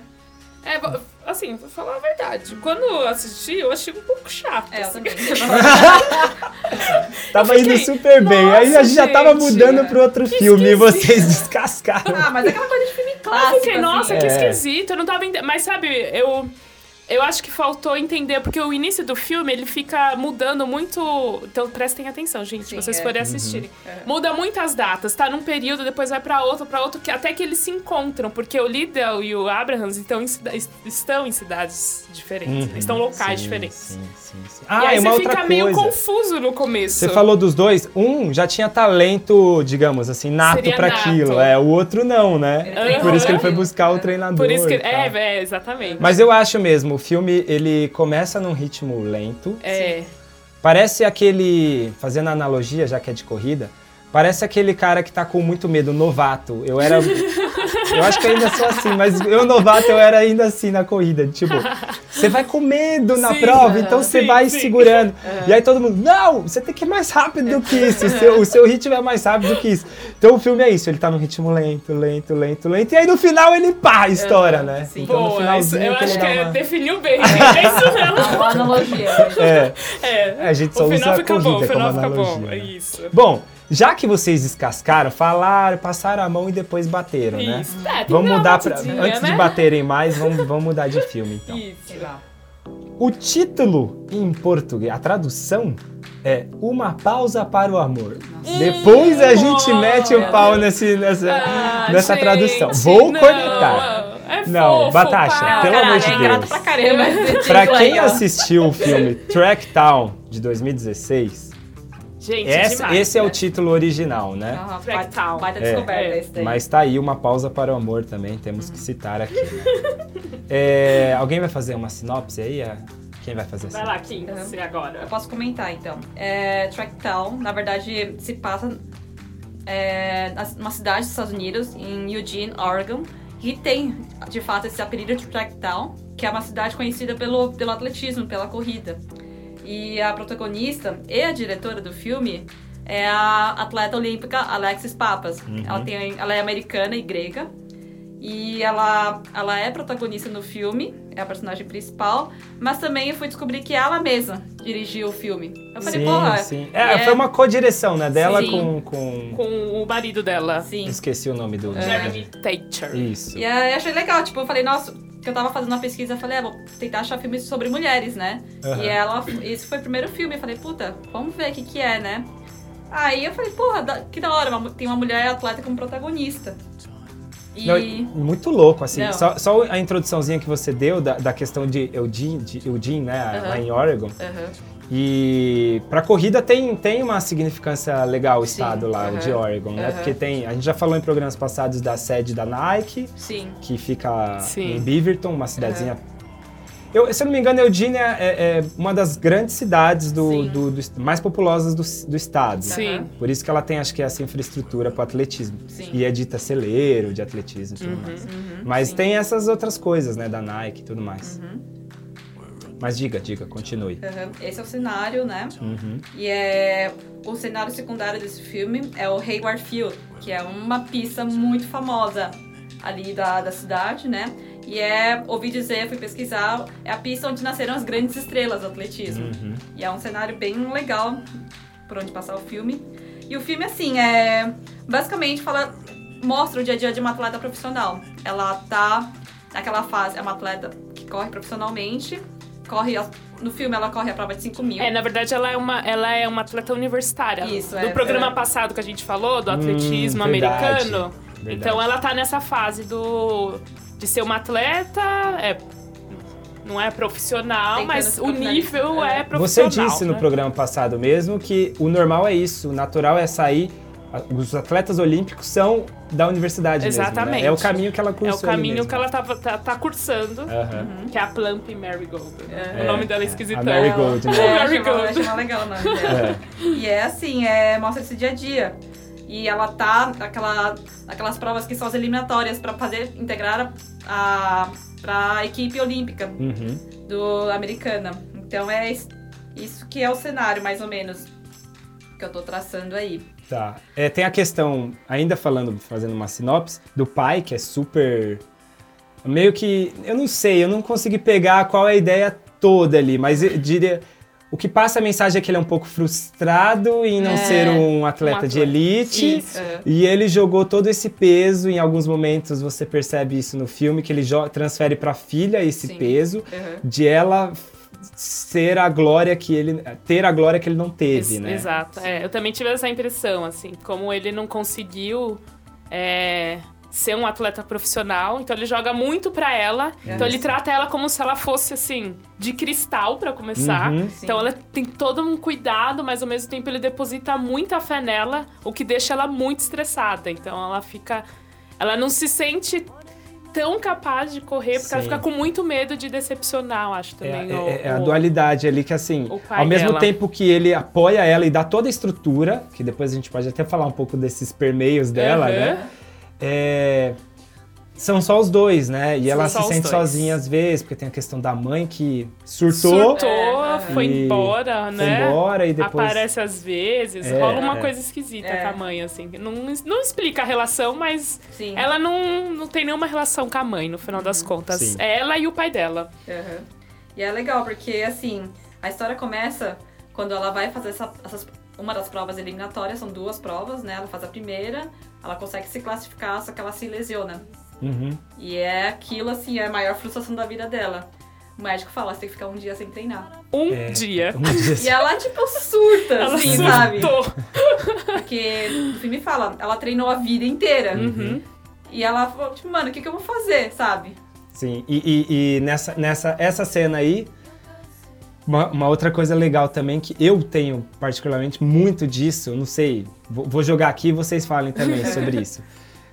É, assim, vou falar a verdade. Quando eu assisti, eu achei um pouco chato. É, eu assim. Tava Eu indo fiquei, super bem. Aí a "Nossa, gente já tava gente, mudando pro outro que filme e esquisito." vocês descascaram. ah, mas é aquela coisa de filme Eu clássico. fiquei, nossa, assim. que É. esquisito, eu não tava entendendo. Mas sabe, eu. Eu acho que faltou entender, porque o início do filme ele fica mudando muito. Então prestem atenção, gente, Sim, se vocês é. forem assistirem. É. Muda muitas datas, tá num período, depois vai pra outro, pra outro, que até que eles se encontram, porque o Liddell e o Abrahams estão em, estão em cidades diferentes, Uhum, estão locais sim, diferentes. Sim, sim, sim. e Ah, aí e uma você outra fica meio coisa. confuso no começo. Você falou dos dois, um já tinha talento, digamos assim, nato nato. aquilo. É, o outro não, né? Ele Por isso que ele foi buscar o treinador. Por isso que. e. É, é, exatamente. Mas eu acho mesmo, o filme ele começa num ritmo lento. é. Parece aquele, fazendo analogia, já que é de corrida, parece aquele cara que tá com muito medo, novato. Eu era. eu acho que ainda sou assim, mas eu, novato, eu era ainda assim na corrida. Tipo, você vai com medo na Sim, prova, então você vai sim. segurando. E aí todo mundo, não, você tem que ir mais rápido do que isso, o seu, o seu ritmo é mais rápido do que isso. Então o filme é isso, ele tá num ritmo lento, lento, lento, lento, e aí no final ele pá, estoura, né? sim. Então no Boa, isso, finalzinho eu acho que é, uma... definiu bem. É isso mesmo. Uma analogia. É, É. a gente só o final usa a fica corrida bom, o final como fica analogia. bom. né? Isso. Bom, já que vocês descascaram, falaram, passaram a mão e depois bateram, né? Isso. É, Vamos mudar pra. Antes de né? baterem mais, vamos, vamos mudar de filme então. Isso. Sei lá. O título em português, a tradução é Uma Pausa para o Amor. Depois a gente mete o pau nesse, nessa, Ah, nessa gente, tradução. Vou não, cornetar. É Não, fofo, Batasha, para. pelo amor de é Deus. pra título Pra aí, quem assistiu o filme Tracktown de 2016, Gente, essa- demais, esse é o né? título original, né? Aham, Fractal. Baita É. descoberta esse daí. Mas tá aí uma pausa para o amor também, temos que citar aqui. É, alguém vai fazer uma sinopse aí? É, Quem vai fazer a Vai lá, Kim, Uhum. você agora. Eu posso comentar então. É, Tracktown, na verdade, se passa é, numa cidade dos Estados Unidos, em Eugene, Oregon, que tem de fato esse apelido de Tracktown, que é uma cidade conhecida pelo, pelo atletismo, pela corrida. E a protagonista e a diretora do filme é a atleta olímpica Alexis Papas. Ela, tem, ela é americana e grega. E ela, ela é protagonista no filme, é a personagem principal, mas também eu fui descobrir que ela mesma dirigiu o filme. Eu falei, Sim, porra. sim. e É, foi uma co-direção, né? Dela Sim. com, com... Com o marido dela, Sim. Esqueci o nome do... Jeremy Thatcher. Isso. E aí achei legal, tipo, eu falei, nossa, que eu tava fazendo uma pesquisa, eu falei, ah, vou tentar achar filmes sobre mulheres, né? Aham. E ela, esse foi o primeiro filme, eu falei, puta, vamos ver o que que é, né? Aí eu falei, porra, que da hora, uma- tem uma mulher atleta como protagonista. E... Não, muito louco, assim. Só, só a introduçãozinha que você deu da, da questão de Eugene, de Eugene né? Aham. Lá em Oregon. Aham. E pra corrida tem, tem uma significância legal o Sim, estado lá, o de Oregon, né? Porque tem. A gente já falou em programas passados da sede da Nike, Sim. que fica Sim. em Beaverton, uma cidadezinha. Eu, se eu não me engano, Eugene é, é uma das grandes cidades do, Sim. do- do- mais populosas do, do estado. Sim. Por isso que ela tem, acho que, essa infraestrutura para atletismo. Sim. E é dita celeiro de atletismo e tudo mais. Uhum, Mas sim. tem essas outras coisas, né, da Nike e tudo mais. Uhum. Mas diga, diga, continue. Aham. Esse é o cenário, né? Uhum. E é o cenário secundário desse filme é o Hayward Field, que é uma pista muito famosa ali da, da cidade, né? E é, ouvi dizer, fui pesquisar, é a pista onde nasceram as grandes estrelas do atletismo. Uhum. E é um cenário bem legal por onde passar o filme. E o filme, assim, é. Basicamente fala. Mostra o dia a dia de uma atleta profissional. Ela tá naquela fase, é uma atleta que corre profissionalmente. Corre. No filme ela corre a prova de 5 mil. É, na verdade, ela é uma, ela é uma atleta universitária. Isso, Do é, programa é. passado que a gente falou, do atletismo Hum, americano. verdade. Então ela tá nessa fase do de ser uma atleta, é, não é profissional, Tentando mas o nível é É. Você profissional. disse no né? programa passado mesmo que o normal é isso, o natural é sair. Os atletas olímpicos são da universidade mesmo. Exatamente. né? É o caminho que ela É cursou. o caminho mesmo. que ela tava, tá, tá cursando, Aham. que é a Plump Marigold. né? É. o nome dela é esquisitão. A Marigold, né? É, achei uma- good. achei uma legal o nome dela. É. E é assim, é, mostra esse dia a dia. E ela tá naquela, naquelas provas que são as eliminatórias pra fazer integrar a, a pra equipe olímpica Uhum. do americana. Então é is- isso que é o cenário mais ou menos que eu tô traçando aí. Tá. É, tem a questão, ainda falando, fazendo uma sinopse, do pai, que é super. Meio que. Eu não sei, eu não consegui pegar qual é a ideia toda ali, mas eu diria. O que passa a mensagem é que ele é um pouco frustrado em não É, ser um atleta, um de atleta. elite. Isso. É. E ele jogou todo esse peso, em alguns momentos você percebe isso no filme, que ele transfere pra filha esse Sim. peso Uhum. de ela ser a glória que ele ter a glória que ele não teve, Ex- né? Exato. É, eu também tive essa impressão, assim, como ele não conseguiu é, ser um atleta profissional, então ele joga muito pra ela, então ele trata ela como se ela fosse, assim, de cristal pra começar. Uhum. Então ela tem todo um cuidado, mas ao mesmo tempo ele deposita muita fé nela, o que deixa ela muito estressada. Então ela fica. Ela não se sente tão capaz de correr, porque ela Sim. fica com muito medo de decepcionar, eu acho É, também. é- o- é a o- dualidade ali que, assim, ao mesmo dela. tempo que ele apoia ela e dá toda a estrutura, que depois a gente pode até falar um pouco desses permeios dela, Uhum. né? É, são só os dois, né? E São ela se sente dois. sozinha às vezes, porque tem a questão da mãe que surtou, Surtou, É, foi embora, foi né? embora e depois. Aparece às vezes, É, rola uma é. coisa esquisita É. com a mãe, assim. Não, não explica a relação, mas Sim. ela não, não tem nenhuma relação com a mãe, no final das contas. Sim. É ela e o pai dela. Aham. E é legal, porque assim, a história começa quando ela vai fazer essa- essas. Uma das provas eliminatórias, são duas provas, né? Ela faz a primeira, ela consegue se classificar, só que ela se lesiona. Uhum. E é aquilo, assim, é a maior frustração da vida dela. O médico fala, você tem que ficar um dia sem treinar. Um É, dia. Um dia E ela, tipo, surta, Ela assim, sabe? surtou. Porque o filme fala, ela treinou a vida inteira. Uhum. E ela falou, tipo, mano, o que, que eu vou fazer, sabe? Sim, e, e- e nessa, nessa essa cena aí, uma, uma outra coisa legal também, que eu tenho particularmente muito disso, eu não sei, vou, vou jogar aqui e vocês falem também sobre isso.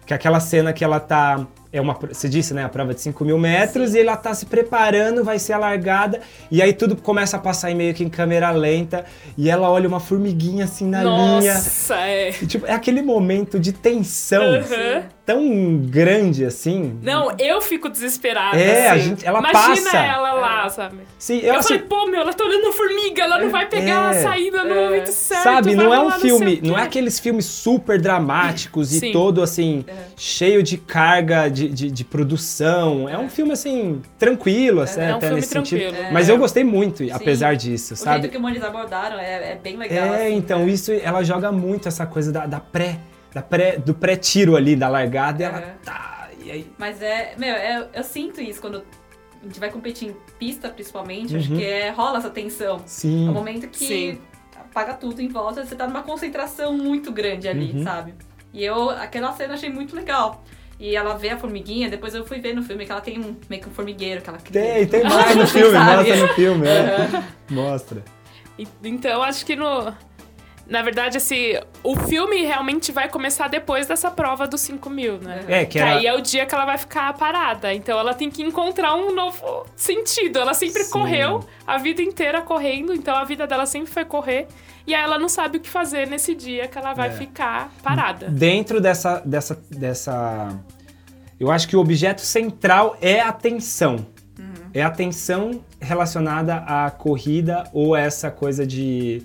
Que é aquela cena que ela tá. É uma, você disse, né? A prova de 5 mil metros e ela tá se preparando, vai ser alargada, e aí tudo começa a passar em meio que em câmera lenta, e ela olha uma formiguinha assim na linha. Nossa, é. E, tipo, é aquele momento de tensão Uhum. Tão grande assim. Não, eu fico desesperada. É, a assim. gente- ela Imagina passa. ela lá, sabe? Sim, Eu, eu, assim, falei, pô, meu, ela tá olhando a formiga, ela não vai pegar É. a saída no É. momento certo. Sabe, não é um filme, o não é aqueles filmes super dramáticos Sim. e todo assim, É. cheio de carga de, de, de produção. É um filme assim, tranquilo, assim, É um até filme nesse sentido. tranquilo. Mas eu gostei muito, apesar disso, O sabe? jeito que eles abordaram é, é bem legal. É, assim, então né? isso ela joga muito essa coisa da, da pré, da pré, do pré-tiro ali, da largada, e ela É. tá. E aí, Mas é, meu, é- eu sinto isso quando a gente vai competir em pista, principalmente. Acho Uhum. que é, rola essa tensão. É sim. um momento que Sim. apaga tudo em volta, você tá numa concentração muito grande ali, Uhum. sabe? E eu, aquela cena achei muito legal. E ela vê a formiguinha, depois eu fui ver no filme que ela tem um, meio que um formigueiro que ela cria. Tem, tem, mostra no filme, mostra no filme, é. Mostra. E- Então, acho que no. Na verdade, assim, o filme realmente vai começar depois dessa prova dos 5 mil, né? É, que Que era. aí é o dia que ela vai ficar parada. Então ela tem que encontrar um novo sentido. Ela sempre Sim. correu a vida inteira correndo, então a vida dela sempre foi correr. E aí ela não sabe o que fazer nesse dia que ela vai É. ficar parada. dentro dessa, dessa, dessa. Eu acho que o objeto central é a tensão. É a tensão relacionada à corrida ou essa coisa de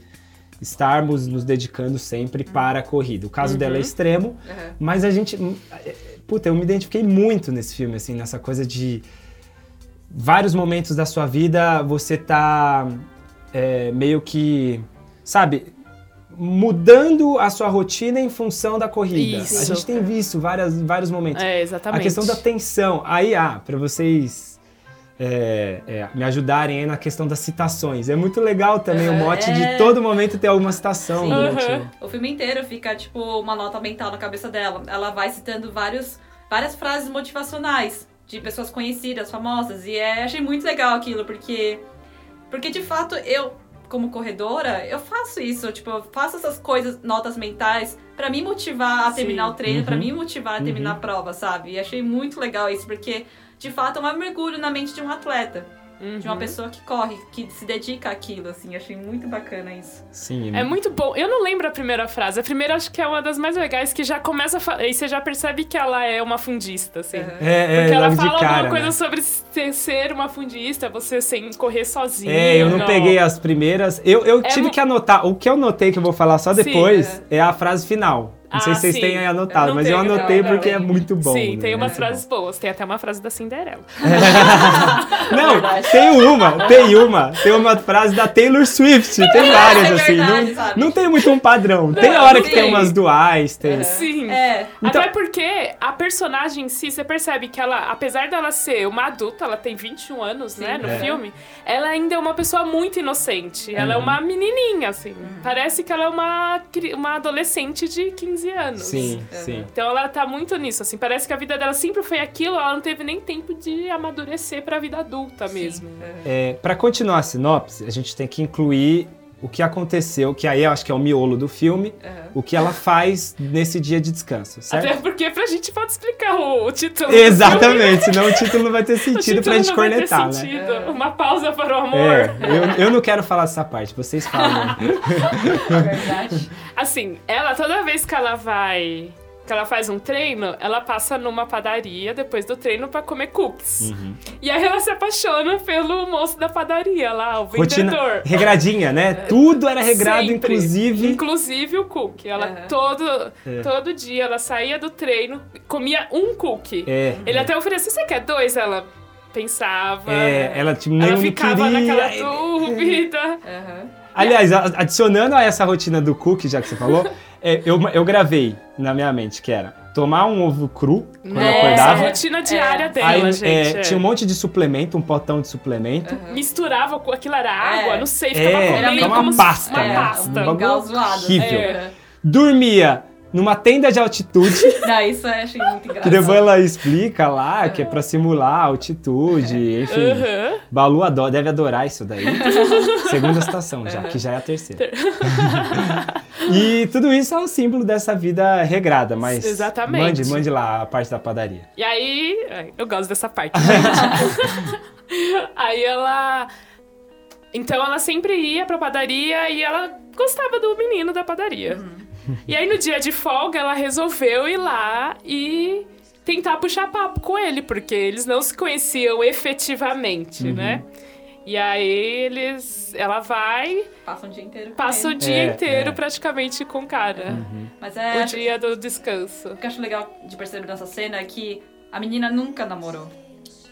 estarmos nos dedicando sempre para a corrida. O caso dela é extremo, Uhum. mas a gente. Puta, eu me identifiquei muito nesse filme, assim, nessa coisa de. Vários momentos da sua vida você tá é, meio que. Sabe? Mudando a sua rotina em função da corrida. Isso. A gente tem visto várias, vários momentos. É, exatamente. A questão da tensão. Aí, ah, pra vocês é, é, me ajudarem aí na questão das citações. É muito legal também o Aham, mote é. de todo momento ter alguma citação Sim. durante Aham. o- filme inteiro fica, tipo, uma nota mental na cabeça dela. Ela vai citando vários, várias frases motivacionais de pessoas conhecidas, famosas. E é, achei muito legal aquilo, porque. Porque de fato eu, como corredora, eu faço isso. Tipo, eu faço essas coisas, notas mentais, pra me motivar a Sim. terminar o treino, pra Uhum. me motivar a terminar a prova, sabe? E achei muito legal isso, porque de fato é um mergulho na mente de um atleta. De uma Uhum. pessoa que corre, que se dedica àquilo, assim. Achei muito bacana isso. Sim. É muito bom. Eu não lembro a primeira frase. A primeira acho que é uma das mais legais, que já começa a falar. E você já percebe que ela é uma fundista, assim. Uhum. É, é, Porque ela logo fala de cara, alguma coisa né? sobre ser, uma fundista, você sem correr sozinho. É, eu não peguei as primeiras. Eu, eu É tive que anotar. O que eu notei que eu vou falar só Sim, depois é a frase final. Não sei Ah, se vocês sim. têm aí anotado, Não mas eu tenho, anotei não, porque não. é muito bom. Sim, né? tem umas Muito frases boas. Tem até uma frase da Cinderela. bom. Não, Verdade. tem uma, tem uma. Tem uma frase da Taylor Swift. Tem várias, é assim. verdade, não, sabe? não tem muito um padrão. Tem Não, hora que tem. tem umas duais, tem. Sim. É. Então- Até porque a personagem em si, você percebe que ela, apesar dela ser uma adulta, ela tem 21 anos, né, no É. filme, ela ainda é uma pessoa muito inocente. Ela é Uhum. uma menininha, assim. Parece que ela é uma, uma adolescente de 15 anos. Sim, Uhum. sim. Então ela tá muito nisso, assim. Parece que a vida dela sempre foi aquilo, ela não teve nem tempo de amadurecer pra vida adulta mesmo. É, para continuar a sinopse, a gente tem que incluir o que aconteceu, que aí eu acho que é o miolo do filme, Uhum. o que ela faz nesse dia de descanso, certo? Até porque pra gente pode explicar o, o título. Exatamente, senão o título não vai ter sentido pra gente não vai ter cornetar, né? sentido. Uma pausa para o amor. É, eu, eu não quero falar essa parte, vocês falam. É verdade. Assim, ela toda vez que ela vai que ela faz um treino, ela passa numa padaria depois do treino pra comer cookies. Uhum. E aí ela se apaixona pelo moço da padaria lá, o Rotina vendedor. regradinha, né? Tudo era regrado, Sempre. inclusive. Inclusive o cookie. Ela todo, É. todo dia ela saía do treino, comia um cookie. É. Ele até oferecia, você quer dois? Ela pensava. É, ela tipo, Ela ficava queria. naquela dúvida. Aham. Aliás, adicionando a essa rotina do cookie, já que você falou, é, eu, eu gravei na minha mente que era tomar um ovo cru quando eu Nossa, a acordava. rotina diária É. dela, Aí gente. é, é. tinha um monte de suplemento, um potão de suplemento. Misturava com aquilo era água, É. não sei, ficava É, comendo era como uma se- pasta, uma né? pasta. Um zoado. horrível. É. Dormia numa tenda de altitude, Não, isso eu achei muito que engraçado. depois ela explica lá que é pra simular a altitude, enfim. Aham. Balu adora, deve adorar isso daí. Segunda estação já, que já é a terceira. e tudo isso é um símbolo dessa vida regrada, mas Exatamente. mande, mande lá a parte da padaria. E aí, ai, eu gosto dessa parte. aí ela. Então ela sempre ia pra padaria e ela gostava do menino da padaria. E aí no dia de folga ela resolveu ir lá e tentar puxar papo com ele, porque eles não se conheciam efetivamente, né? E aí eles. Ela vai, Passa um dia inteiro com passa o ele. dia É, inteiro é. praticamente com o cara. Mas é... O dia do descanso. O que eu acho legal de perceber nessa cena é que a menina nunca namorou.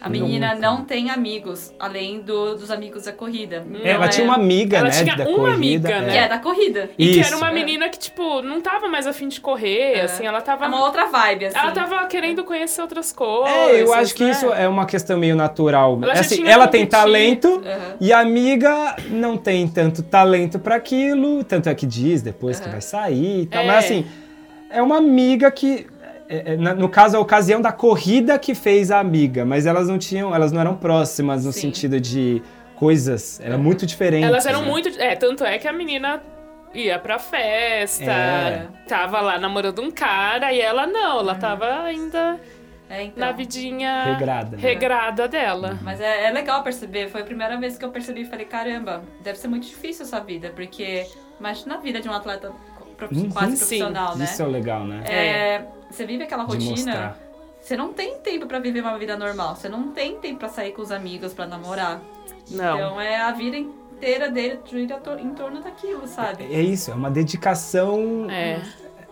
A menina Nunca. não tem amigos, além do- dos amigos da corrida. É, ela Não tinha uma amiga, Ela né? tinha da uma corrida. amiga, né? Que é da corrida. E que Isso. era uma menina que, tipo, não tava mais afim de correr, É. assim, ela tava. É uma outra vibe, assim. Ela tava querendo conhecer outras coisas. É, eu acho que né? isso é uma questão meio natural. Ela Assim, ela tem talento Aham. e a amiga não tem tanto talento pra aquilo, tanto é que diz depois que Aham. vai sair e tal. É. Mas assim, é uma amiga que. É, é, na- no caso, a ocasião da corrida que fez a amiga, mas elas não tinham, elas não eram próximas no Sim. sentido de coisas, era muito diferente. Elas eram né? muito. É, tanto é que a menina ia pra festa, É. tava lá namorando um cara, e ela não, ela tava ainda É, então. na vidinha Regrada. né? regrada dela. Mas é, é legal perceber, foi a primeira vez que eu percebi e falei, caramba, deve ser muito difícil essa vida, porque imagina a vida de um atleta Uhum, quase sim. profissional, né? Isso é o legal, né? É, você vive aquela rotina, você não tem tempo pra viver uma vida normal, você não tem tempo pra sair com os amigos, pra namorar. Não. Então é a vida inteira dele gira em torno daquilo, sabe? É isso, é uma dedicação É.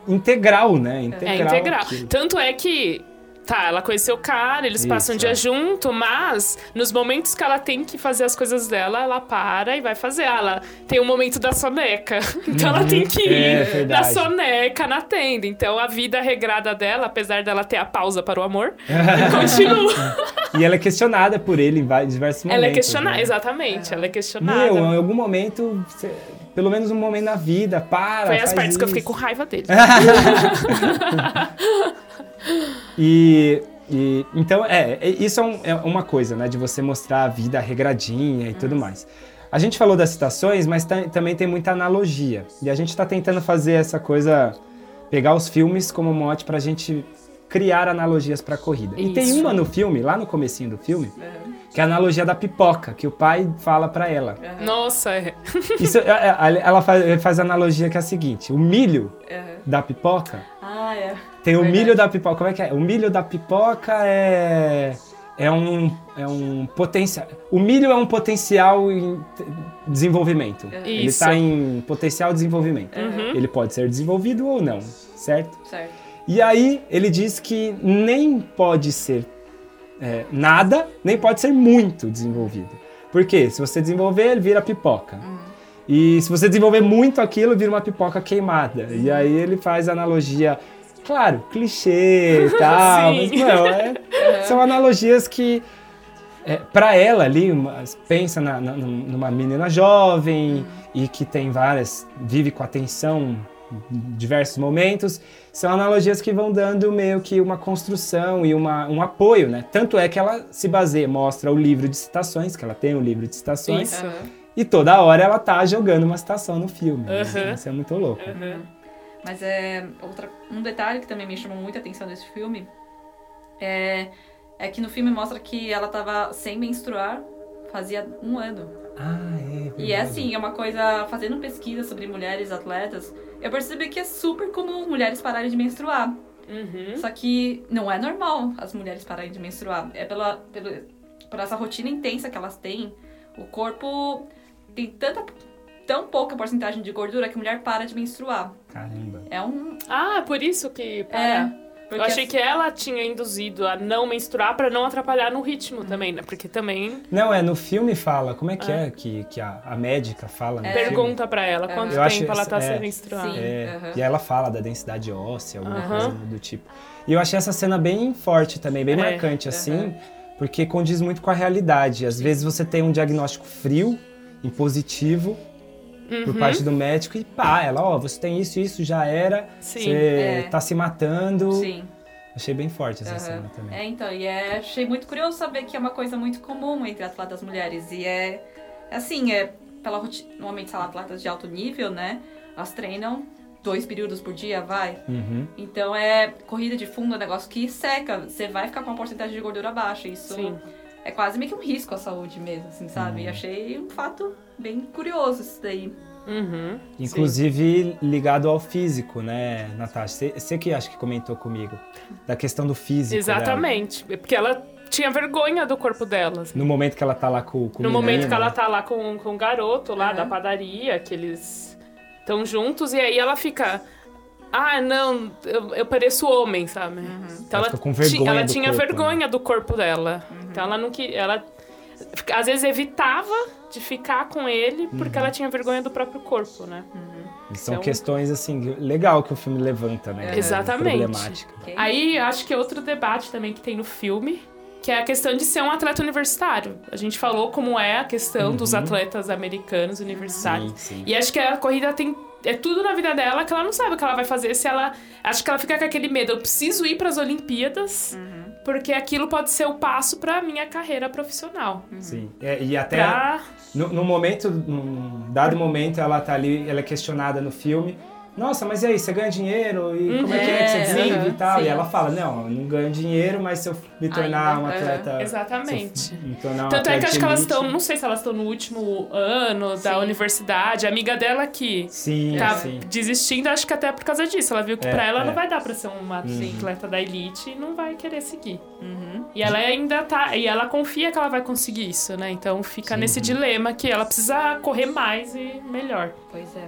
integral, né? Integral. É integral. Tanto é que. Tá, ela conheceu o cara, eles Isso, passam um dia é. junto, mas nos momentos que ela tem que fazer as coisas dela, ela para e vai fazer. Ah, Ela tem o momento da soneca. Então ela tem que ir É, na soneca, na tenda. Então a vida regrada dela, apesar dela ter a pausa para o amor, continua. E ela é questionada por ele em diversos momentos. ela é questionada, né? exatamente, ela é questionada. Meu, em algum momento, você- pelo menos um momento na vida, para. Foi as faz partes que eu isso. fiquei com raiva dele. E, e- então, é, é- isso é, um- é uma coisa, né? De você mostrar a vida regradinha e tudo mais. A gente falou das citações, mas tam- também tem muita analogia. E a gente tá tentando fazer essa coisa, pegar os filmes como mote pra gente criar analogias pra corrida. E tem Isso. uma no filme, lá no comecinho do filme, que é a analogia da pipoca, que o pai fala pra ela. Nossa, é. Isso, é- é- ela faz, ele faz a analogia que é a seguinte: o milho Aham. da pipoca é. Tem o milho da pipoca. Como é que é? O milho da pipoca é é um é um potencial. O milho é um potencial em desenvolvimento. Ele Isso. está em potencial desenvolvimento. Uhum. Ele pode ser desenvolvido ou não, certo? Certo. E aí ele diz que nem pode ser é, nada, nem pode ser muito desenvolvido. Por quê? Se você desenvolver, ele vira pipoca. E se você desenvolver muito aquilo, vira uma pipoca queimada. E aí ele faz a analogia, claro, clichê e tal, mas, Sim. meu, é- são analogias que, é, para ela ali, uma- pensa na- na- numa menina jovem e que tem várias, vive com atenção em diversos momentos, são analogias que vão dando meio que uma construção e uma, um apoio, né? Tanto é que ela se baseia, mostra o livro de citações, que ela tem o livro de citações, Isso. E toda hora ela tá jogando uma citação no filme. né? Uhum. Isso é muito louco. Mas é outra, um detalhe que também me chamou muita atenção nesse filme é, é que no filme mostra que ela tava sem menstruar fazia um ano. Ah, é. E é assim, é uma coisa, fazendo pesquisa sobre mulheres atletas, eu percebi que é super comum mulheres pararem de menstruar. Uhum. Só que não é normal as mulheres pararem de menstruar. É pela, pela, por essa rotina intensa que elas têm, o corpo tem tanta tão pouca porcentagem de gordura que a mulher para de menstruar. Caramba. É um. Ah, por isso que. Para. É. Eu achei que ela tinha induzido a não menstruar pra não atrapalhar no ritmo também, né? Porque também Não, é no filme fala. Como é que é, que, que a, a médica fala no filme? pergunta pra ela quanto Eu acho tempo ela tá é. sem menstruar. Sim. É, Aham. E ela fala da densidade óssea, alguma Aham. coisa do tipo. E eu achei essa cena bem forte também, bem É, marcante, assim, porque condiz muito com a realidade. Às vezes você tem um diagnóstico frio, impositivo, Uhum. por parte do médico, e pá, ela, ó, você tem isso, isso já era, Sim. você É. tá se matando. Sim. Achei bem forte essa Aham. cena também. É, então, e é, achei muito curioso saber que é uma coisa muito comum entre atletas mulheres. E é, assim, é pela rotina, normalmente são atletas de alto nível, né? Elas treinam dois períodos por dia, vai. Uhum. Então é corrida de fundo, é um negócio que seca. Você vai ficar com uma porcentagem de gordura baixa. Isso Sim. É quase meio que um risco à saúde mesmo, assim, sabe? E achei um fato bem curioso isso daí. Uhum. Inclusive ligado ao físico, né, Natasha? Você- que acho que comentou comigo, da questão do físico. dela. Exatamente. Porque ela tinha vergonha do corpo dela. No momento que ela tá lá com, com o No momento menino, que ela né? tá lá com, com o garoto lá da padaria, que eles estão juntos, e aí ela fica. Ah, não, eu, eu pareço homem, sabe? Então Ela ela, fica com ti- vergonha ela tinha corpo, né? vergonha do corpo dela. Então ela não que ela às vezes evitava de ficar com ele porque Uhum. ela tinha vergonha do próprio corpo, né? E São Então- questões, assim, legal que o filme levanta, né? Exatamente. Problemática. Aí acho que é outro debate também que tem no filme, que é a questão de ser um atleta universitário. A gente falou como é a questão dos atletas americanos universitários. Uhum. Sim, sim. E acho que a corrida tem é tudo na vida dela que ela não sabe o que ela vai fazer se ela acho que ela fica com aquele medo, eu preciso ir para as Olimpíadas. Porque aquilo pode ser o passo para minha carreira profissional. Sim. É, e até Pra... no, no momento, num dado momento, ela tá ali, ela é questionada no filme. Nossa, mas e aí, você ganha dinheiro? E como é que é que É, você vive aham, e tal? sim. E ela fala, não, eu não ganho dinheiro, mas se eu me tornar Ainda, um aham. atleta... Exatamente. se eu me tornar um Tanto é que acho que elas estão, não sei se elas estão no último ano da Sim. universidade. A amiga dela que Sim, tá sim. desistindo, acho que até por causa disso. Ela viu que É, pra ela é. não vai dar pra ser uma Sim. atleta da elite e não vai querer seguir. Uhum. E ela ainda tá. E ela confia que ela vai conseguir isso, né? Então fica nesse dilema que ela precisa correr mais e melhor. Pois é.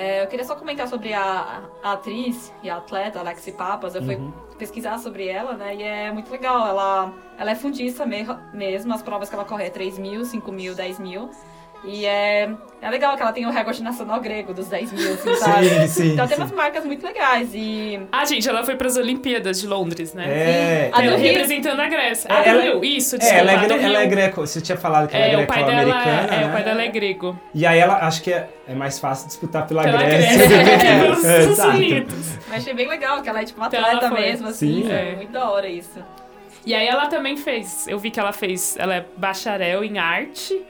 É, Eu queria só comentar sobre a, a atriz e a atleta Alexi Papas. Eu fui Uhum. pesquisar sobre ela, né? E é muito legal. Ela, ela é fundista me- mesmo. As provas que ela corre é 3 mil, 5 mil, 10 mil. E é, é legal que ela tem o recorde nacional grego dos 10 mil, assim, sabe? Sim, sim, então tem sim. umas marcas muito legais. E Ah, gente, ela foi pras Olimpíadas de Londres, né? É, A do Ela Rio- representando a Grécia. É, Ah, ela- do Rio, isso, É, desculpa, ela é, a do gre- ela é greco. Você tinha falado que ela é, É, o dela greco-americana, é, é, né? o pai dela é grego. E aí ela, acho que é, é mais fácil disputar pela, Pela Grécia. Grécia, do que- é, pelos É. Unidos. eu achei bem legal, que ela é tipo uma Então ela atleta foi. mesmo, assim. Sim. É. É. muito da hora isso. E aí ela também fez, eu vi que ela fez, ela é bacharel em arte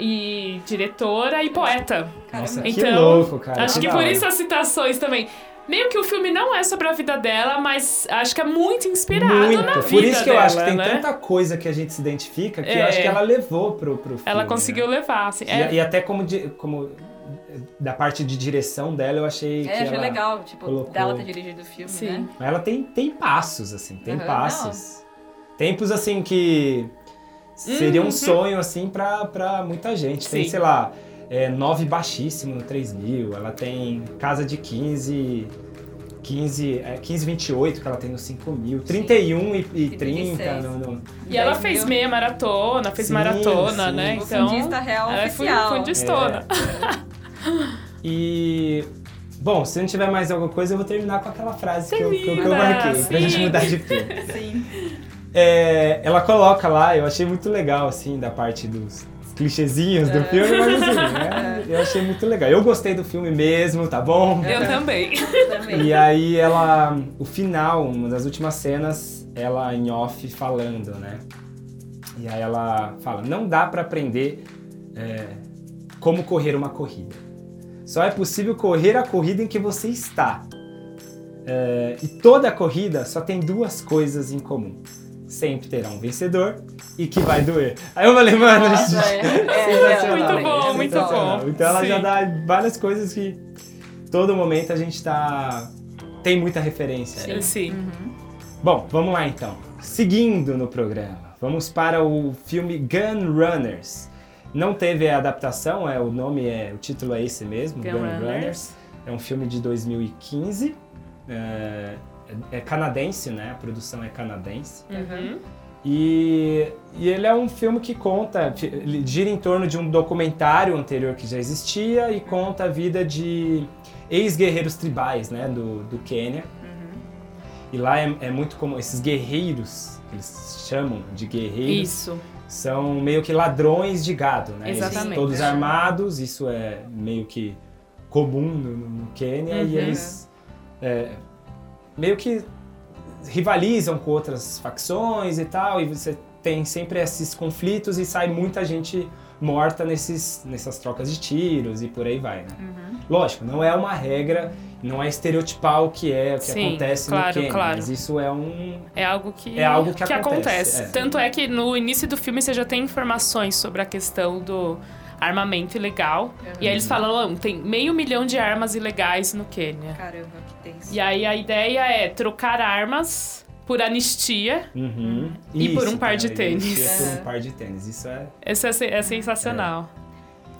e diretora e poeta. Nossa, Caramba. que Então, louco, cara. acho que da por isso as citações também. Meio que o filme não é sobre a vida dela, mas acho que é muito inspirado Muito. na vida Por isso que eu dela, acho que tem né? tanta coisa que a gente se identifica que eu É. acho que ela levou pro, pro filme. Ela conseguiu né? levar, assim. E, É, e até como, di- como da parte de direção dela, eu achei que É, achei ela, legal, tipo, colocou- dela ter dirigido o filme, Sim. né? ela tem, tem passos, assim, tem Aham, passos. Tempos, assim, que seria um Uhum. sonho, assim, pra, pra muita gente. Tem, Sim. sei lá, é, 9 baixíssimo no 3 mil, ela tem casa de 15... 15, é, 15, 28 que ela tem no 5 mil, 31 e, e 30 36. no, no- E ela 10 fez mil. meia maratona, fez Sim, maratona, sim. né? O Então. fundista real ela é oficial. fun- fundistona. E. Bom, se não tiver mais alguma coisa, eu vou terminar com aquela frase que eu, que eu- que eu Termina, marquei, pra sim. gente mudar de filme. Sim. É, ela coloca lá, eu achei muito legal, assim, da parte dos clichêzinhos do filme, mas assim, né, eu achei muito legal. Eu gostei do filme mesmo, tá bom? Eu também. Também. E aí ela, o final, uma das últimas cenas, ela em off falando, né? E aí ela fala, não dá pra aprender é, como correr uma corrida. Só é possível correr a corrida em que você está. É, e toda corrida só tem duas coisas em comum. Sempre terá um vencedor e que vai doer. Aí eu falei, mano, Nossa, isso é, é, sensacional. Muito bom, é muito sensacional. bom. Então ela já Sim. dá várias coisas que todo momento a gente tá tem muita referência. Sim. Sim. Uhum. Bom, vamos lá então. Seguindo no programa, vamos para o filme Gun Runners. Não teve a adaptação, é, o nome é. O título é esse mesmo, Gun Gun, Runners. Runners. É um filme de 2015. É, é canadense, né? A produção é canadense. Uhum. E, e ele é um filme que conta, gira em torno de um documentário anterior que já existia e conta a vida de ex-guerreiros tribais, né, do, do Quênia. E lá é, é muito como esses guerreiros, que eles chamam de guerreiros, Isso. são meio que ladrões de gado, né? Eles Exatamente. todos armados, isso é meio que comum no, no- no Quênia, Uhum. e eles é, meio que rivalizam com outras facções e tal, e você tem sempre esses conflitos e sai muita gente morta nesses, nessas trocas de tiros e por aí vai, né? Uhum. Lógico, não é uma regra, não é estereotipar o que é, o que Sim, acontece claro, no Quênia, claro. mas isso é um... É algo que, É algo que acontece, é. Tanto é que no início do filme você já tem informações sobre a questão do armamento ilegal. E aí eles falam, "Não, tem meio milhão de armas ilegais no Quênia. Caramba, que tenso. E aí a ideia é trocar armas por anistia. Uhum. E por Isso, um par de cara, tênis. isso é por É. um par de tênis, isso é... Isso é, é sensacional.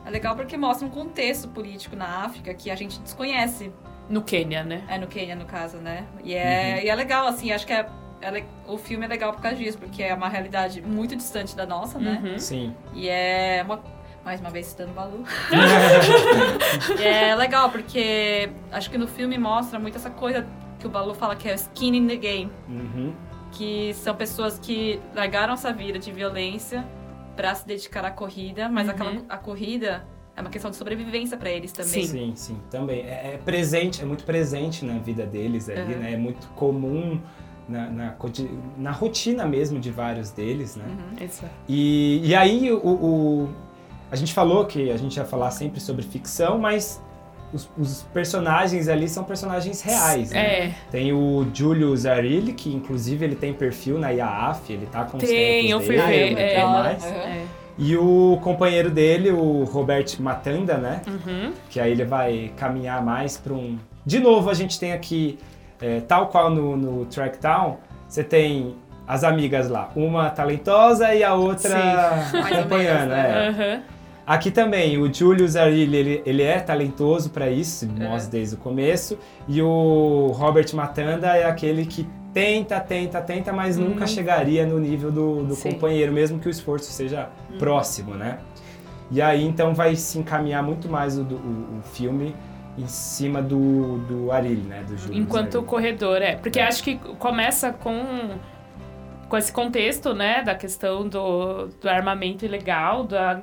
É legal porque mostra um contexto político na África que a gente desconhece. No Quênia, né? É no Quênia, no caso, né? E é, e é legal, assim, acho que é, é o filme é legal por causa disso, porque é uma realidade muito distante da nossa, né? Uhum. Sim. E é uma. Mais uma vez citando o Balu. E é legal, porque acho que no filme mostra muito essa coisa que o Balu fala que é skin in the game. Uhum. Que são pessoas que largaram essa vida de violência pra se dedicar à corrida, mas Uhum. aquela, a corrida é uma questão de sobrevivência pra eles também. Sim. Sim, sim, também. É, é presente, é muito presente na vida deles ali, Uhum. né? É muito comum na, na, na rotina mesmo de vários deles, né? Uhum. Exato. E, e aí o, o- a gente falou que a gente ia falar sempre sobre ficção, mas os, os personagens ali são personagens reais, né? É, Tem o Giulio Zarilli, que inclusive ele tem perfil na IAAF, ele tá com os Tem, tempos eu fui dele, ver, né, é. mais. Uhum. é. E o companheiro dele, o Robert Matanda, né? Uhum. Que aí ele vai caminhar mais para um. De novo, a gente tem aqui, é, tal qual no, no Trackdown, você tem as amigas lá, uma talentosa e a outra ou acompanhando. menos, né? é. Aham. Aqui também, o Giulio Zarilli, ele, ele é talentoso para isso, mostra desde o começo. E o Robert Matanda é aquele que tenta, tenta, tenta, mas nunca chegaria no nível do, do companheiro, mesmo que o esforço seja próximo, né? E aí, então, vai se encaminhar muito mais o, o, o filme em cima do, do Arilli, né? Do Júlio Enquanto o Zarilli. corredor, é. Porque É. acho que começa com, com esse contexto, né? Da questão do, do armamento ilegal, da,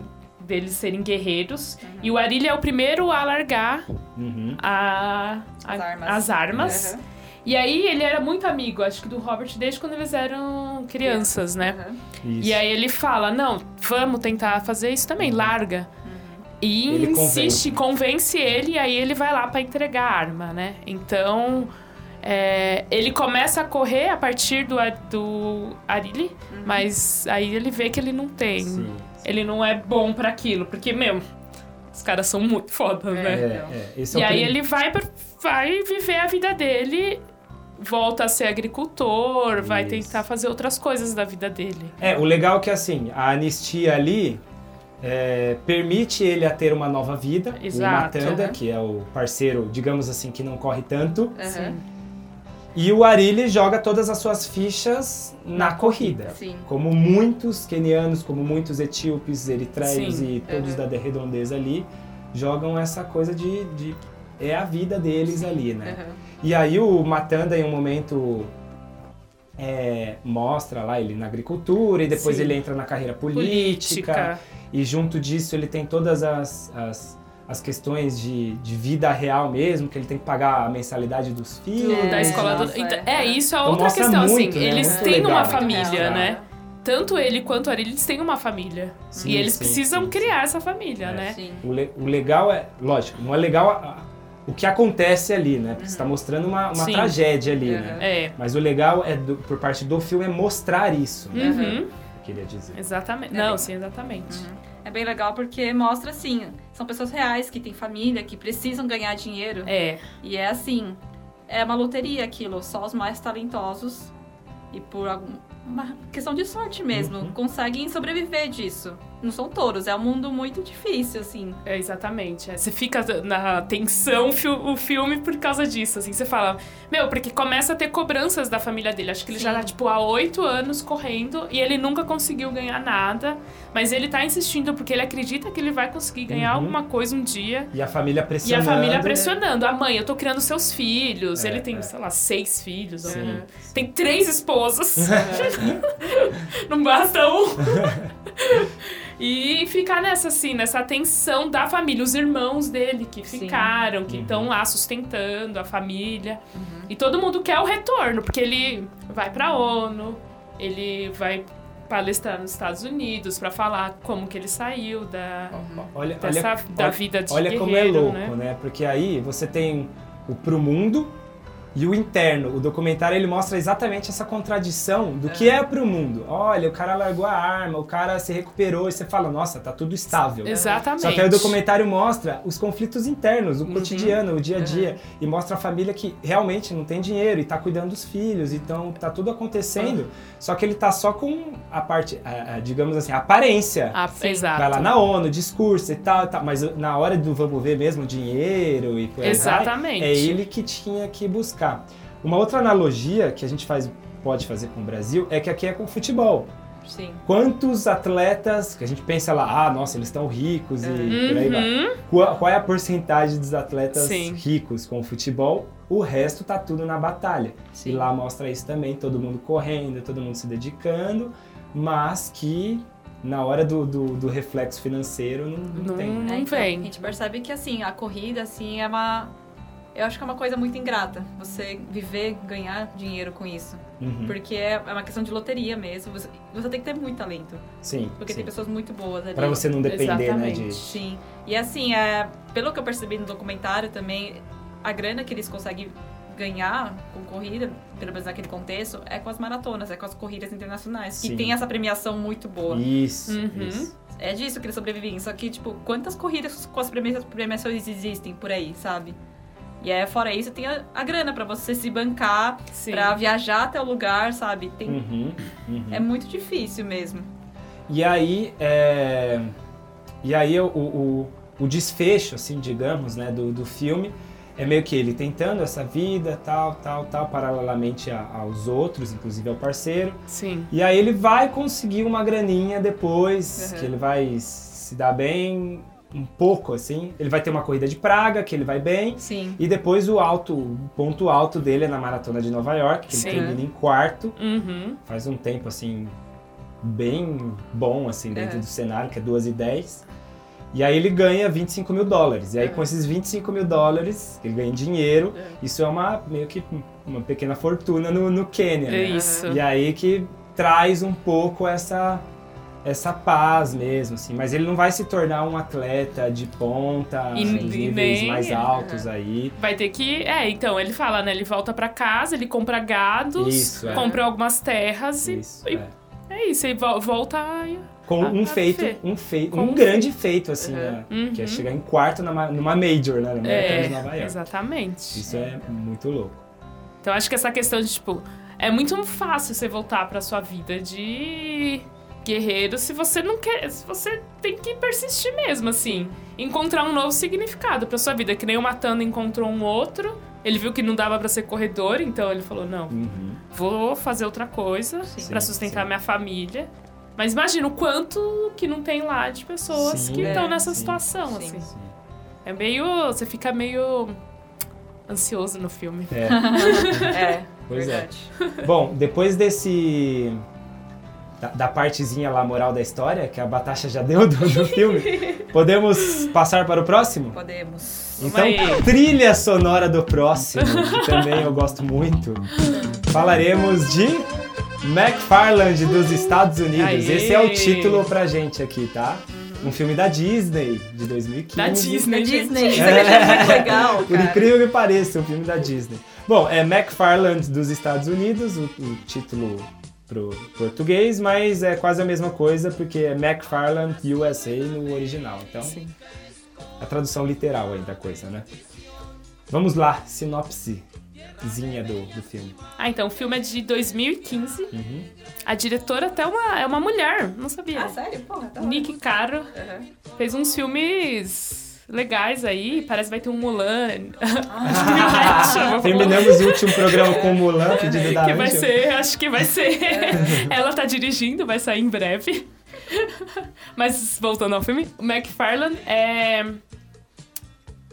deles serem guerreiros. E o Arilha é o primeiro a largar Uhum. a, a- As armas. as armas. Uhum. E aí ele era muito amigo, acho que do Robert, desde quando eles eram crianças, né? Uhum. E aí ele fala, não, vamos tentar fazer isso também, larga. E Ele insiste, convence ele, e aí ele vai lá pra entregar a arma, né? Então, é, ele começa a correr a partir do, do Arili, mas aí ele vê que ele não tem. Sim. Ele não é bom pra aquilo, porque, meu, os caras são muito fodas, É. né? É, Então. é, esse E é o aí prim- ele vai, pra- vai viver a vida dele, volta a ser agricultor, vai Isso. tentar fazer outras coisas da vida dele. É, o legal é que assim, a anistia ali é, permite ele a ter uma nova vida. Exato. O Matanda, Uhum. que é o parceiro, digamos assim, que não corre tanto. Uhum. E o Arilli joga todas as suas fichas na corrida. Sim. Como muitos quenianos, como muitos etíopes, eritreios Sim. e todos Uhum. da de- redondeza ali, jogam essa coisa de, de- É a vida deles ali, né? Uhum. E aí o Matanda, em um momento, é, mostra lá ele na agricultura e depois Sim. ele entra na carreira política, E junto disso ele tem todas as, as, as questões de, de vida real mesmo, que ele tem que pagar a mensalidade dos filhos. da É, escola do... nossa, então, é. é, isso é Então outra questão, muito, assim. né? Eles Muito têm legal. uma família, real, né? Tanto ele quanto a Ari, eles têm uma família. Sim, e eles sim, precisam sim, criar essa família, É. né? Sim. O, le- o legal é, lógico, não é legal a- a- o que acontece ali, né? Porque você tá mostrando uma, uma tragédia ali, Uhum. né? É. Mas o legal é, do- por parte do filme, é mostrar isso, né? Uhum. Eu queria dizer. Exatamente. É Não, sim, exatamente. É bem legal porque mostra assim, são pessoas reais que têm família, que precisam ganhar dinheiro. É. E é assim, é uma loteria aquilo, só os mais talentosos e por uma questão de sorte mesmo, Uhum. conseguem sobreviver disso. Não são touros, é um mundo muito difícil, assim. É, exatamente. É, Você fica na tensão fi- o filme por causa disso, assim. Você fala, meu, porque começa a ter cobranças da família dele. Acho que ele já Sim. tá, tipo, há oito anos correndo e ele nunca conseguiu ganhar nada. Mas ele tá insistindo porque ele acredita que ele vai conseguir ganhar Uhum. alguma coisa um dia. E a família E a pressionando. família pressionando. A mãe, eu tô criando seus filhos. É, ele tem, é. sei lá, seis filhos. Sim, né? sim. Tem três esposas. Não basta um. E ficar nessa, assim, nessa tensão da família, os irmãos dele que Sim. ficaram, que Uhum. estão lá sustentando a família. E todo mundo quer o retorno, porque ele vai pra ONU, ele vai palestrar nos Estados Unidos pra falar como que ele saiu da, Olha, dessa, olha, da olha- vida de Olha como é louco, né? né? Porque aí você tem o pro mundo e o interno. O documentário ele mostra exatamente essa contradição do que é pro mundo. Olha, o cara largou a arma, o cara se recuperou e você fala, nossa, tá tudo estável. Exatamente. Só que aí o documentário mostra os conflitos internos, o Uhum. cotidiano, o dia a dia. E mostra a família que realmente não tem dinheiro e tá cuidando dos filhos. Então tá tudo acontecendo. Só que ele tá só com a parte, a- a, digamos assim, a aparência. Ah, exato. Vai lá na ONU, discurso e tal, e tal, mas na hora do vamos ver mesmo dinheiro e aí vai, Exatamente. é ele que tinha que buscar. Uma outra analogia que a gente faz, pode fazer com o Brasil é que aqui é com o futebol. Sim. Quantos atletas que a gente pensa lá, ah, nossa, eles estão ricos e por aí vai. Uhum. Qual, qual é a porcentagem dos atletas Sim. ricos com o futebol? O resto tá tudo na batalha. Sim. E lá mostra isso também, todo mundo correndo, todo mundo se dedicando, mas que na hora do, do, do reflexo financeiro não, não Não- tem. né? É, então, vem. A gente percebe que, assim, a corrida, assim, é uma... Eu acho que é uma coisa muito ingrata, você viver, ganhar dinheiro com isso. Uhum. Porque é é uma questão de loteria mesmo. Você, você tem que ter muito talento. Sim, Porque sim. tem pessoas muito boas ali. Pra você não depender, né, Exatamente. de... Sim. E assim, é, pelo que eu percebi no documentário também, a grana que eles conseguem ganhar com corrida, pelo menos naquele contexto, é com as maratonas, é com as corridas internacionais, Sim. que tem essa premiação muito boa. Isso, Uhum. isso. É disso que eles sobrevivem. Só que, tipo, quantas corridas com as premia- premiações existem por aí, sabe? E é, fora isso, tem a, a grana pra você se bancar, pra viajar até o lugar, sabe? Tem, Uhum, uhum. É muito difícil mesmo. E aí, é... e aí o, o, o desfecho, assim, digamos, né, do, do filme é meio que ele tentando essa vida, tal, tal, tal, paralelamente a- aos outros, inclusive ao parceiro. Sim. E aí ele vai conseguir uma graninha depois, Uhum. que ele vai se dar bem um pouco, assim. Ele vai ter uma corrida de praga, que ele vai bem. Sim. E depois o alto, o ponto alto dele é na maratona de Nova York, que Sim. ele termina em quarto. Uhum. Faz um tempo, assim, bem bom, assim, dentro É. do cenário, que é 2 e 10. E aí ele ganha 25 mil dólares. E aí É. com esses 25 mil dólares, ele ganha em dinheiro, É. isso é uma, meio que uma pequena fortuna no, no Quênia, É né? isso. E aí que traz um pouco essa essa paz mesmo, assim. Mas ele não vai se tornar um atleta de ponta, E- dos e níveis nem- mais altos aí. Vai ter que. É, então, ele fala, né? Ele volta pra casa, ele compra gados, Isso, é. compra algumas terras e Isso, e- é. é isso. E vo- volta. e- Com um feito, um feito, Com um um grande feito, assim, Uhum. né? Uhum. Que é chegar em quarto numa, numa major, né? Na Maratona É, de Nova York. exatamente. Isso é muito louco. Então acho que essa questão de, tipo, é muito fácil você voltar pra sua vida de guerreiro se você não quer. Se você tem que persistir mesmo, assim. Encontrar um novo significado pra sua vida. Que nem o Matando encontrou um outro. Ele viu que não dava pra ser corredor, então ele falou: não, Uhum. vou fazer outra coisa Sim, sustentar sim. minha família. Mas imagina o quanto que não tem lá de pessoas Sim, que é, estão nessa sim, situação, sim. assim. Sim. É meio. Você fica meio ansioso no filme. É. É, Pois é. verdade. Bom, depois desse. Da, da partezinha lá moral da história, que a Batasha já deu do, do filme, podemos passar para o próximo? Podemos. Então, trilha sonora do próximo, que também eu gosto muito. Falaremos de McFarland dos Estados Unidos. Aê. Esse é o título pra gente aqui, tá? Um filme da Disney, de 2015. Da Disney. Da. Disney. Isso é muito legal, Por cara. incrível que pareça, um filme da Disney. Bom, é McFarland dos Estados Unidos, o, o título pro português, mas é quase a mesma coisa porque é McFarland USA no original. Então, Sim. a tradução literal aí da coisa, né? Vamos lá, sinopse. cidadinha do, do filme. Ah, então o filme é de 2015. Uhum. A diretora até uma, é uma mulher, não sabia. Ah, sério? Porra, tá Nick Caro Aham. fez uns filmes legais aí. Parece que vai ter um Mulan. Terminamos o último programa com o Mulan, pedido da que vai Anja. ser, acho que vai ser. Ela tá dirigindo, vai sair em breve. Mas voltando ao filme, o McFarlane é.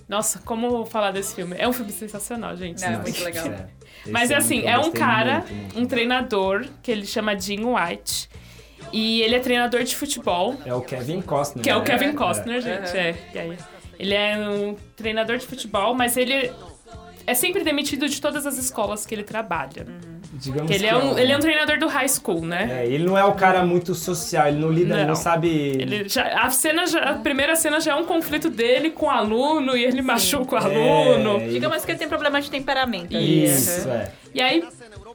Nossa, como falar desse filme? É um filme sensacional, gente. Não, é muito legal. É. Mas Esse assim, é um cara, muito, muito. um treinador, que ele chama Jim White. E ele é treinador de futebol, É o Kevin Costner. que é o né? Kevin É. Costner, gente. É. E aí, ele é um treinador de futebol, mas ele é sempre demitido de todas as escolas que ele trabalha. Digamos Porque ele que é um, ele é um treinador do high school, né? É, ele não é o cara muito social, ele não lida, ele não Não. sabe. Ele já, a, cena já- a primeira cena já é um conflito dele com o aluno e ele machuca o É, aluno. ele- Digamos que ele tem problema de temperamento. Isso, Aham. é. E aí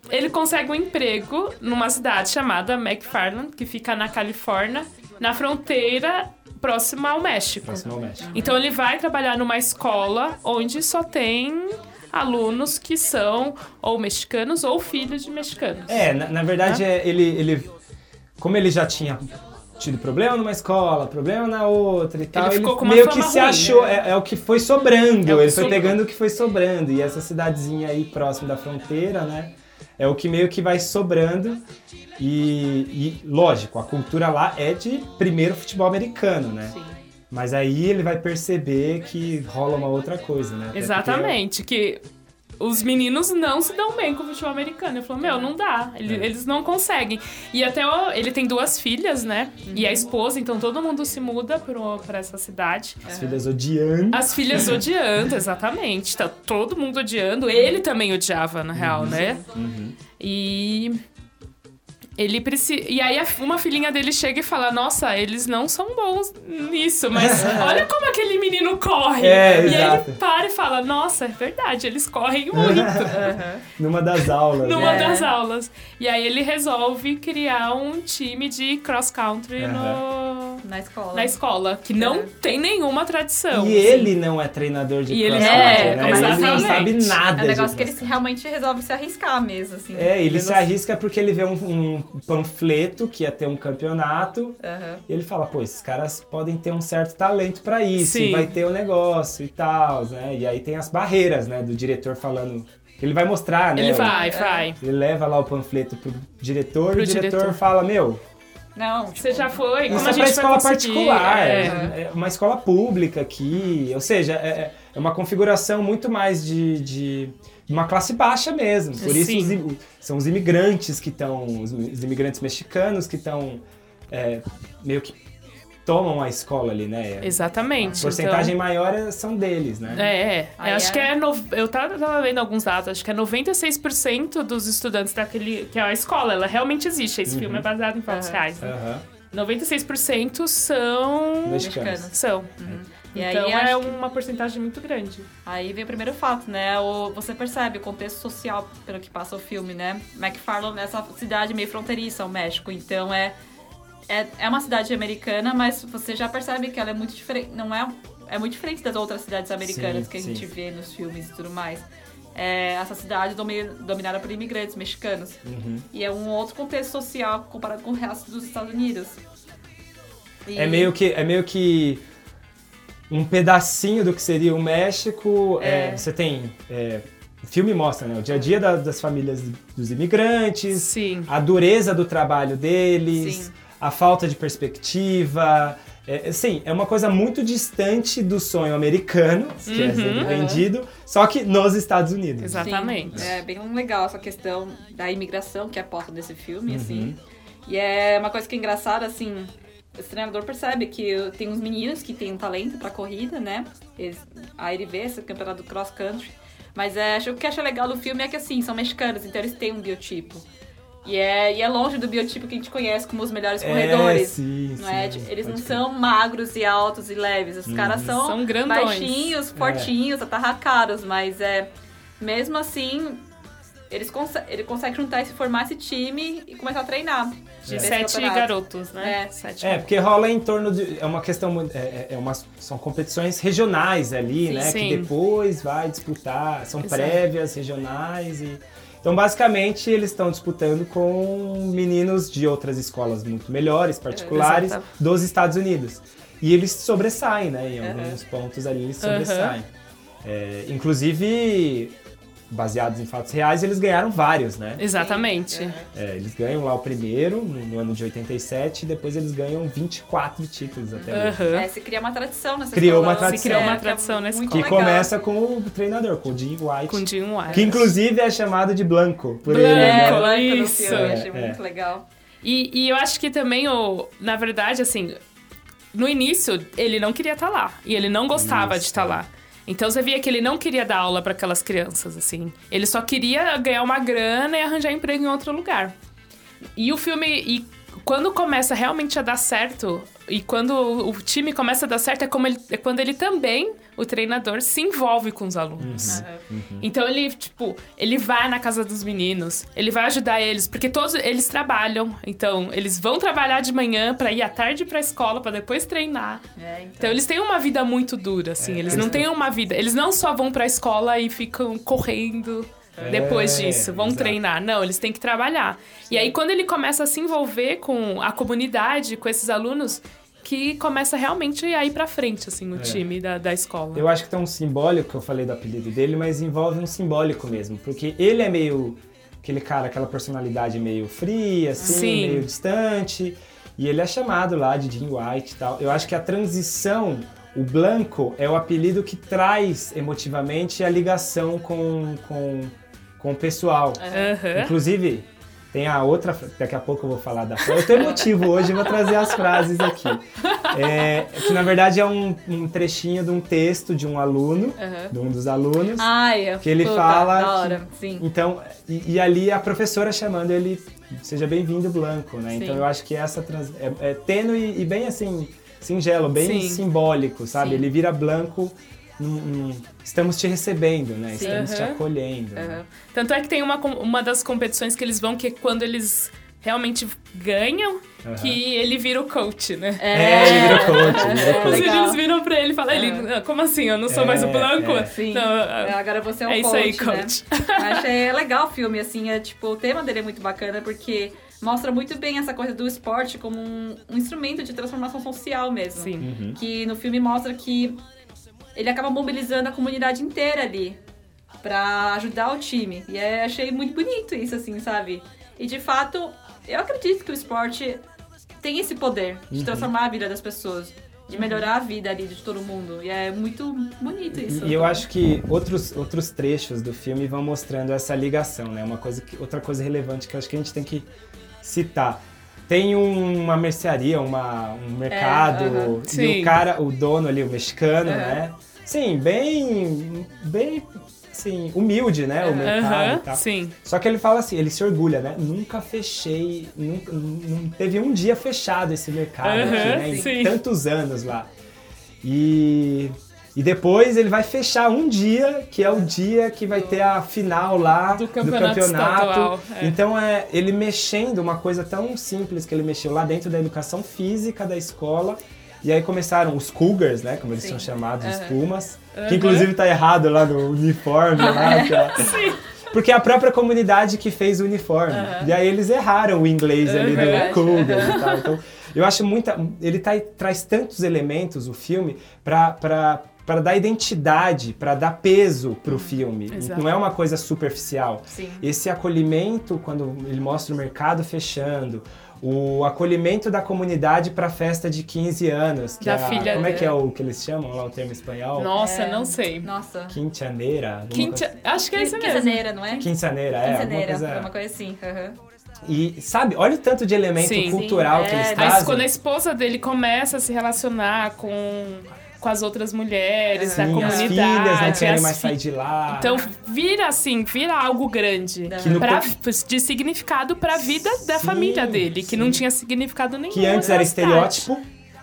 ele consegue um emprego numa cidade chamada McFarland, que fica na Califórnia, na fronteira próxima ao México. Próximo ao México. Então ele vai trabalhar numa escola onde só tem alunos que são ou mexicanos ou filhos de mexicanos. É, na, na verdade, é, ele, ele. Como ele já tinha tido problema numa escola, problema na outra e tal, ficou com uma meio que se ruim, achou. né? É, é o que foi sobrando. É o que ele foi sobrou. pegando o que foi sobrando. E essa cidadezinha aí próximo da fronteira, né? É o que meio que vai sobrando. E, e, lógico, a cultura lá é de primeiro futebol americano, né? Sim. Mas aí ele vai perceber que rola uma outra coisa, né? Exatamente, que os meninos não se dão bem com o futebol americano. Ele falou, meu, não dá, ele- É. eles não conseguem. E até o- ele tem duas filhas, né? E Uhum. a esposa, então todo mundo se muda pro- pra essa cidade. As filhas odiando. As filhas odiando, exatamente. Tá todo mundo odiando. Ele também odiava, na real, né? Uhum. E. Ele precisa. E aí uma filhinha dele chega e fala: Nossa, eles não são bons nisso, mas olha como aquele menino corre. É, e aí exato. ele para e fala: Nossa, é verdade, eles correm muito. Numa das aulas. numa? É. das aulas. E aí ele resolve criar um time de cross country no- Na escola. na escola, que não É. tem nenhuma tradição. E assim. ele não é treinador de E ele é, né? Ele não sabe nada É um negócio que ele realmente resolve se arriscar mesmo, assim. É, ele se arrisca porque ele vê um, um panfleto que ia ter um campeonato Aham. e ele fala, pô, esses caras podem ter um certo talento pra isso, Sim. e vai ter o negócio e tal, né? E aí tem as barreiras, né, do diretor falando, ele vai mostrar, né? Ele vai, vai. Ele leva lá o panfleto pro diretor Pro e o diretor, diretor. fala, meu, Não, Você já foi? Como isso é pra escola particular, É. é uma escola pública aqui, ou seja, é, é uma configuração muito mais de, de uma classe baixa mesmo. Por isso os são os imigrantes que estão, os, os imigrantes mexicanos que estão é, meio que tomam a escola ali, né? Exatamente. A porcentagem então- maior é- são deles, né? É, é. Aí Eu acho é- que é. No... Eu tava, tava vendo alguns dados, acho que é 96% dos estudantes daquele. que é a escola, ela realmente existe. Esse Uhum. filme é baseado em fatos Aham. reais. né? Aham. 96% são. Mexicanos. São. E aí, então é acho que- uma porcentagem muito grande. Aí vem o primeiro fato, né? O, você percebe o contexto social pelo que passa o filme, né? McFarland é essa cidade meio fronteiriça ao México, então é, é, é uma cidade americana, mas você já percebe que ela é muito diferente, não é, é muito diferente das outras cidades americanas Sim, que a sim. gente vê nos filmes e tudo mais. É, essa cidade domi- dominada por imigrantes mexicanos. Uhum. E é um outro contexto social comparado com o resto dos Estados Unidos. E- É meio que é meio que um pedacinho do que seria o México. é, É. você tem é, o filme mostra né, o dia a dia da- das famílias dos imigrantes, Sim. a dureza do trabalho deles, Sim. A falta de perspectiva. É, sim, é uma coisa muito distante do sonho americano, que é Uhum. sempre vendido, só que nos Estados Unidos. Exatamente. Sim, é bem legal essa questão da imigração que é posta nesse filme, Uhum. assim. E é uma coisa que é engraçada, assim, esse treinador percebe que tem uns meninos que têm um talento pra corrida, né? Eles, aí ele vê esse campeonato do cross country. Mas é, acho, o que acha legal do filme é que, assim, são mexicanos, então eles têm um biotipo. E é, e é longe do biotipo que a gente conhece como os melhores corredores. É, sim, Não é? sim, Eles não crer. são magros e altos e leves. Os caras são, São grandões. baixinhos, fortinhos, atarracados. Mas é mesmo assim, eles conse ele consegue juntar esse, formar esse time e começar a treinar. De nesse sete garotos, né? É. Sete É, porque rola em torno de. É uma questão. muito- É, é uma, são competições regionais ali, Sim. né? Sim. Que depois vai disputar. São Exato. prévias regionais e. Então, basicamente, eles estão disputando com meninos de outras escolas muito melhores, particulares, Exato. dos Estados Unidos. E eles sobressaem, né? Em Uhum. alguns pontos ali eles Uhum. sobressaem. É, inclusive, baseados em fatos reais, eles ganharam vários, né? Exatamente. Sim. É, eles ganham lá o primeiro, no, no ano de 87, e depois eles ganham 24 títulos até hoje. É, se cria uma tradição nessa Criou escola. uma tradição. Se criou uma É, que é tradição na muito Que legal. começa com o treinador, com o Jim White. Com Jim White. Que inclusive é chamado de Blanco por Blanco. ele, É, né? Blanco no Isso. filme, É, achei é. muito legal. E, e eu acho que também, o, na verdade, assim, no início, ele não queria estar lá. E ele não gostava de estar lá. Então você via que ele não queria dar aula para aquelas crianças, assim. Ele só queria ganhar uma grana e arranjar emprego em outro lugar. E o filme. E quando começa realmente a dar certo, e quando o time começa a dar certo, é, como ele, é quando ele também, o treinador, se envolve com os alunos. Aham. Então ele, tipo, ele vai na casa dos meninos, ele vai ajudar eles, porque todos eles trabalham. Então, eles vão trabalhar de manhã pra ir à tarde pra escola, pra depois treinar. É, então. Então, eles têm uma vida muito dura, assim. eles não têm uma vida. Eles não só vão pra escola e ficam correndo depois É, disso, vão exato. treinar. Não, eles têm que trabalhar. E aí, quando ele começa a se envolver com a comunidade, com esses alunos, que começa realmente a ir pra frente, assim, o time da, da escola. Eu acho que tem um simbólico, que eu falei do apelido dele, mas envolve um simbólico mesmo. Porque ele é meio. aquele cara, aquela personalidade meio fria, assim, Sim. meio distante. E ele é chamado lá de Jim White e tal. Eu acho que a transição, o Blanco, é o apelido que traz emotivamente a ligação com, com, com o pessoal. Inclusive, tem a outra, daqui a pouco eu vou falar da frase. Eu tô emotivo hoje, vou trazer as frases aqui. É, que na verdade é um, um trechinho de um texto de um aluno, Aham. de um dos alunos. Ai, Que ele puta, fala Da que- sim. Então, e, e ali a professora chamando ele, seja bem-vindo, Blanco, né? Então Sim. eu acho que essa trans, é, é tênue e bem assim, singelo, bem Sim. simbólico, sabe? Sim. Ele vira Blanco, num- estamos te recebendo, né? Sim. Estamos te acolhendo. né? Tanto é que tem uma, uma das competições que eles vão, que é quando eles realmente ganham, que ele vira o coach, né? É, ele coach, ele virou É, coach. Os legal. meninos viram pra ele e falam, ele, "Ah, como assim? Eu não sou mais o É, Blanco? é. Sim. Não, É, agora você é um é isso coach, aí, né? coach. Achei legal o filme, assim, é tipo, o tema dele é muito bacana porque mostra muito bem essa coisa do esporte como um, um instrumento de transformação social mesmo. Sim. Uhum. Que no filme mostra que ele acaba mobilizando a comunidade inteira ali pra ajudar o time. E é, achei muito bonito isso, assim, sabe? E de fato, eu acredito que o esporte tem esse poder de Uhum. transformar a vida das pessoas. De melhorar a vida ali de todo mundo. E é muito bonito isso. E eu acho que outros, outros trechos do filme vão mostrando essa ligação, né? Uma coisa que, outra coisa relevante que eu acho que a gente tem que citar. Tem um- uma mercearia, uma, um mercado, aham. e Sim. o cara, o dono ali, o mexicano, Aham. né? Sim, bem, bem, assim, humilde, né? O mercado e Aham, tal. sim. Só que ele fala assim, ele se orgulha, né? Nunca fechei, nunca, não teve um dia fechado esse mercado aqui, Aham, né? Em sim. tantos anos lá. E, e depois ele vai fechar um dia, que é o dia que vai ter a final lá Do campeonato estadual, é. Então é ele mexendo uma coisa tão simples que ele mexeu lá dentro da educação física da escola. E aí começaram os Cougars, né? Como eles Sim. são chamados, os Aham. Pumas. Aham. Que inclusive tá errado lá no uniforme lá. é- porque é a própria comunidade que fez o uniforme. E aí eles erraram o inglês ali Aham. do Cougar e tal. Então, eu acho muita. Ele tá- traz tantos elementos, o filme, pra. pra para dar identidade, para dar peso pro filme. Exato. Não é uma coisa superficial. Sim. Esse acolhimento, quando ele mostra o mercado fechando, o acolhimento da comunidade para a festa de 15 anos. Que Da é a- filha Como é que é o que eles chamam lá, o termo espanhol? Nossa, É. não sei. Nossa. Quintaneira. Quinta... coisa- Acho que é isso mesmo. Quinzeneira, não é? Quintaneira, é. alguma Quinzeneira, coisa- é uma coisa assim. aham. E sabe, olha o tanto de elemento Sim. cultural Sim, que eles é, Mas trazem. quando a esposa dele começa a se relacionar com, com as outras mulheres da Sim, as comunidade. filhas não querem as mais sair de lá. Então vira assim, vira algo grande. Pra- de significado pra vida da Sim, família dele, que sim. não tinha significado nenhum. que antes era cidade. estereótipo,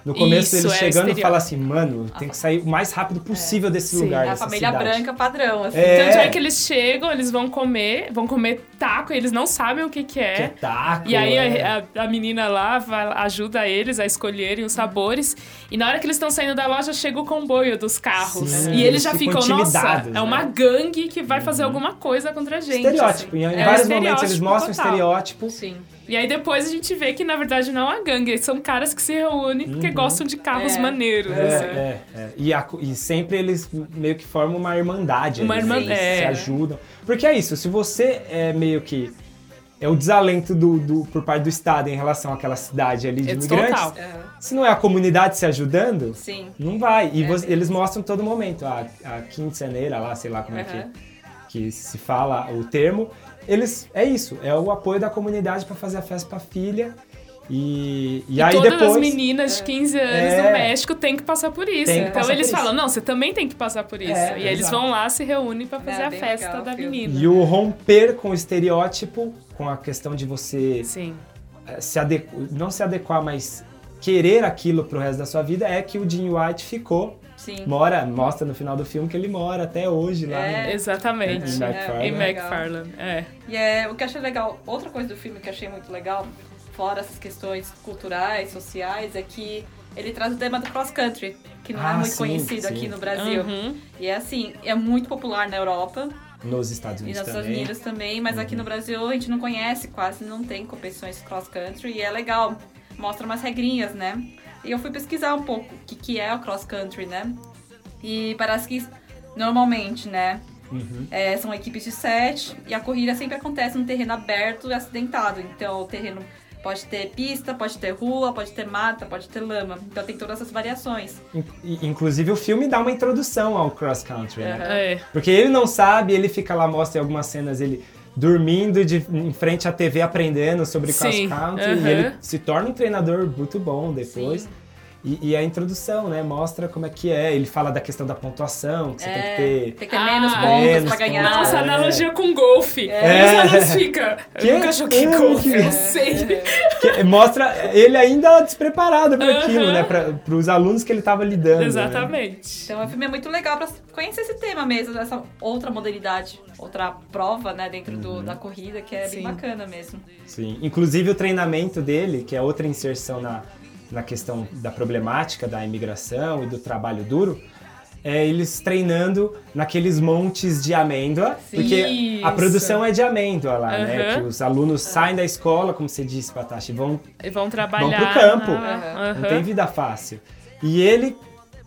No começo Isso, eles é, chegando estereótipo. fala assim, mano, tem que sair o mais rápido possível desse Sim. lugar, É a dessa família cidade. branca padrão, assim. É. Tanto é que eles chegam, eles vão comer, vão comer taco, e eles não sabem o que que Que é é. taco, E aí é. a, a- a menina lá vai- ajuda eles a escolherem os sabores. E na hora que eles estão saindo da loja, chega o comboio dos carros. Sim, e eles já ficam ficam, nossa, intimidados, é uma né? gangue que vai fazer alguma coisa contra a gente. Estereótipo. assim. Em, em É um vários momentos eles mostram total. estereótipo. Sim. E aí depois a gente vê que, na verdade, não é uma gangue. São caras que se reúnem porque gostam de carros É. maneiros. Uhum. É, assim. é, é. E, a- e sempre eles meio que formam uma irmandade. Uma eles, irmã- eles é. se ajudam. Porque é isso, se você é meio que. É o desalento do, do- por parte do Estado em relação àquela cidade ali de É imigrantes. total. Aham. Se não é a comunidade se ajudando, Sim. não vai. E É você- eles mostram todo momento. A, a quinceneira lá, sei lá como é Aham. que, que se fala o termo. Eles. É isso, é o apoio da comunidade para fazer a festa pra filha. E, e, E aí todas depois. as meninas de 15 anos É. no México têm que passar por isso. Então eles por isso. falam, não, você também tem que passar por isso. É, e aí eles exato. vão lá, se reúnem pra fazer É, a festa legal da menina. E o romper com o estereótipo, com a questão de você Sim. eh, se adequ... não se adequar, mas querer aquilo pro resto da sua vida, é que o Jim White ficou. Sim. Mora, mostra no final do filme que ele mora até hoje lá. É. no- Exatamente. Em McFarlane. Em bem legal. McFarlane, é. E é, o que eu achei legal, outra coisa do filme que eu achei muito legal, fora essas questões culturais, sociais, é que ele traz o tema do cross country, que não Ah, é muito sim, conhecido sim. aqui no Brasil. Uhum. E é assim, é muito popular na Europa Nos Estados e Unidos nos Estados também. Unidos também, mas aqui no Brasil a gente não conhece, quase não tem competições cross country e é legal. Mostra umas regrinhas, né? E eu fui pesquisar um pouco o que, que é o cross country, né? E parece que normalmente, né? Uhum. É, são equipes de sete e a corrida sempre acontece num terreno aberto e acidentado. Então o terreno pode ter pista, pode ter rua, pode ter mata, pode ter lama. Então tem todas essas variações. In- Inclusive o filme dá uma introdução ao cross country, né? É. Porque ele não sabe, ele fica lá, mostra em algumas cenas ele dormindo de, em frente à TV aprendendo sobre cross country aham. e ele se torna um treinador muito bom depois. Sim. E, e a introdução, né? Mostra como é que é. Ele fala da questão da pontuação, que você tem que ter. tem que ter menos Ah, pontos menos pra ganhar. pontos. Nossa, É. analogia com golfe. É. E os alunos ficam. Que? Eu nunca joguei É, golfe, eu sei. que mostra ele ainda despreparado para Aham. aquilo, né? Para os alunos que ele estava lidando. né? Exatamente. Então o filme é muito legal pra conhecer esse tema mesmo, dessa outra modalidade, outra prova, né, dentro do, da corrida, que é Sim. bem bacana mesmo. Sim. Inclusive o treinamento dele, que é outra inserção na, na questão da problemática da imigração e do trabalho duro, é eles treinando naqueles montes de amêndoa, Sim. porque a Isso. produção é de amêndoa lá, né? Aham. Que os alunos saem da escola, como você disse, Patachi, vão E vão trabalhar. Vão pro campo. na- Não tem vida fácil. E ele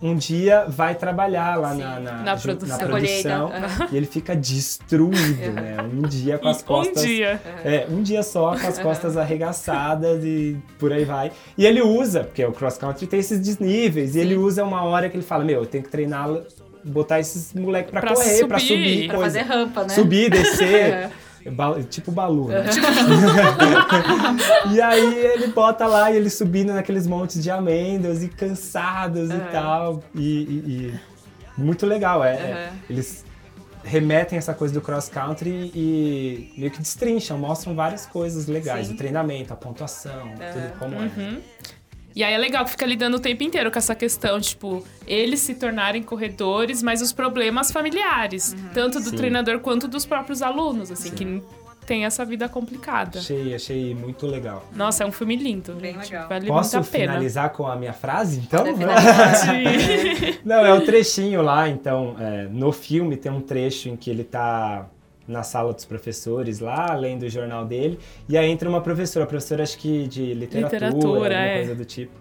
um dia vai trabalhar lá na, na, Na ju- produção. na produção, e ele fica destruído, né? Um dia com as Um costas. dia. É, um dia só com as costas arregaçadas e por aí vai. E ele usa, porque o cross country tem esses desníveis, e ele usa uma hora que ele fala: Meu, eu tenho que treinar, botar esses moleques pra, Pra correr, pra subir. subir, Pra coisa. fazer rampa, né? Subir, descer. É. Tipo Balu, né? e aí ele bota lá e ele subindo naqueles montes de amêndoas e cansados e Uhum. tal. E, e- e muito legal, é. é. Uhum. Eles remetem essa coisa do cross country e meio que destrincham, mostram várias coisas legais, Sim. o treinamento, a pontuação, tudo como é. Uhum. E aí é legal que fica lidando o tempo inteiro com essa questão, tipo, eles se tornarem corredores, mas os problemas familiares, tanto do Sim. treinador quanto dos próprios alunos, assim, que tem essa vida complicada. Achei, achei muito legal. Nossa, é um filme lindo, Bem gente. legal. Vale Posso muito a pena. finalizar com a minha frase, então? Sim. Não, é o trechinho lá, então, é, no filme tem um trecho em que ele tá na sala dos professores lá, lendo o jornal dele, e aí entra uma professora, professora acho que de literatura, Literatura, alguma é. coisa do tipo.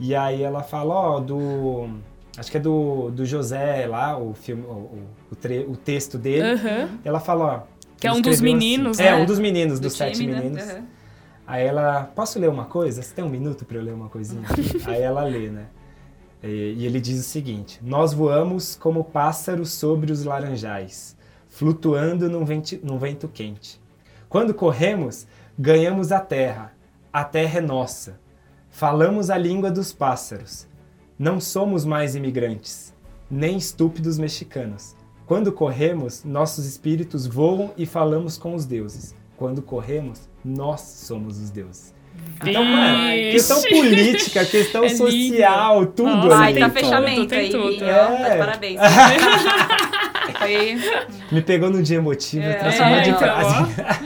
E aí ela fala, ó, do... Acho que é do, do José lá, o filme, o, o, tre- o texto dele. Aham. Ela fala, ó... Que é um dos escreveu meninos, É, né? um dos meninos, Do dos sete time, né? meninos. Uhum. Aí ela, posso ler uma coisa? Você tem um minuto para eu ler uma coisinha? Aí ela lê, né? E, e ele diz o seguinte: Nós voamos como pássaros sobre os laranjais, flutuando num, venti- num vento quente. Quando corremos, ganhamos a terra. A terra é nossa. Falamos a língua dos pássaros. Não somos mais imigrantes, nem estúpidos mexicanos. Quando corremos, nossos espíritos voam e falamos com os deuses. Quando corremos, nós somos os deuses. Então, é, questão política, questão É social, tudo Nossa, Ai, ali. tá tem tudo, fechamento aí, tudo. É. Tá de parabéns. Foi. Me pegou no dia emotivo, É, transformou de então, frase.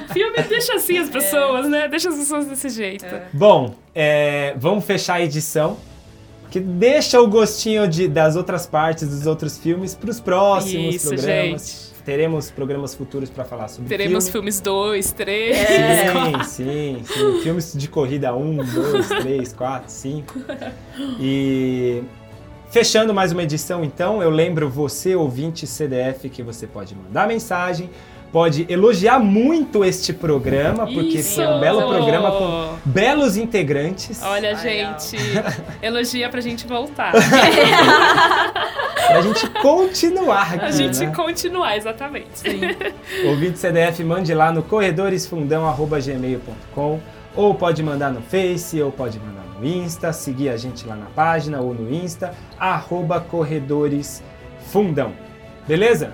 ó. Filme deixa assim as pessoas, né? Deixa as pessoas desse jeito. Bom, é, vamos fechar a edição. Que deixa o gostinho de, das outras partes, dos outros filmes, para os próximos Isso, programas. Teremos programas futuros para falar sobre Teremos filme. filmes 2, 3. É. Sim, sim, sim. Filmes de corrida 1, 2, 3, 4, 5. E fechando mais uma edição, então, eu lembro você, ouvinte CDF, que você pode mandar mensagem, pode elogiar muito este programa, porque Isso! foi um belo programa com belos integrantes. Olha, Legal. gente, elogia pra gente voltar. Pra gente continuar aqui, A gente né? continuar, exatamente. Ouvinte CDF, mande lá no corredoresfundão.gmail.com ou pode mandar no Face, ou pode mandar no Insta, seguir a gente lá na página ou no Insta, arroba corredoresfundão. Beleza?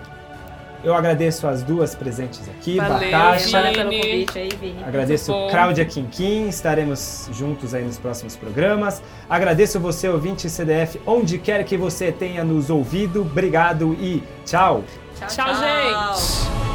Eu agradeço as duas presentes aqui, Valeu, Batasha. Valeu pelo convite aí, Vini. Agradeço. Cláudia Quinquim, estaremos juntos aí nos próximos programas. Agradeço você, ouvinte CDF, onde quer que você tenha nos ouvido. Obrigado e tchau! Tchau, gente.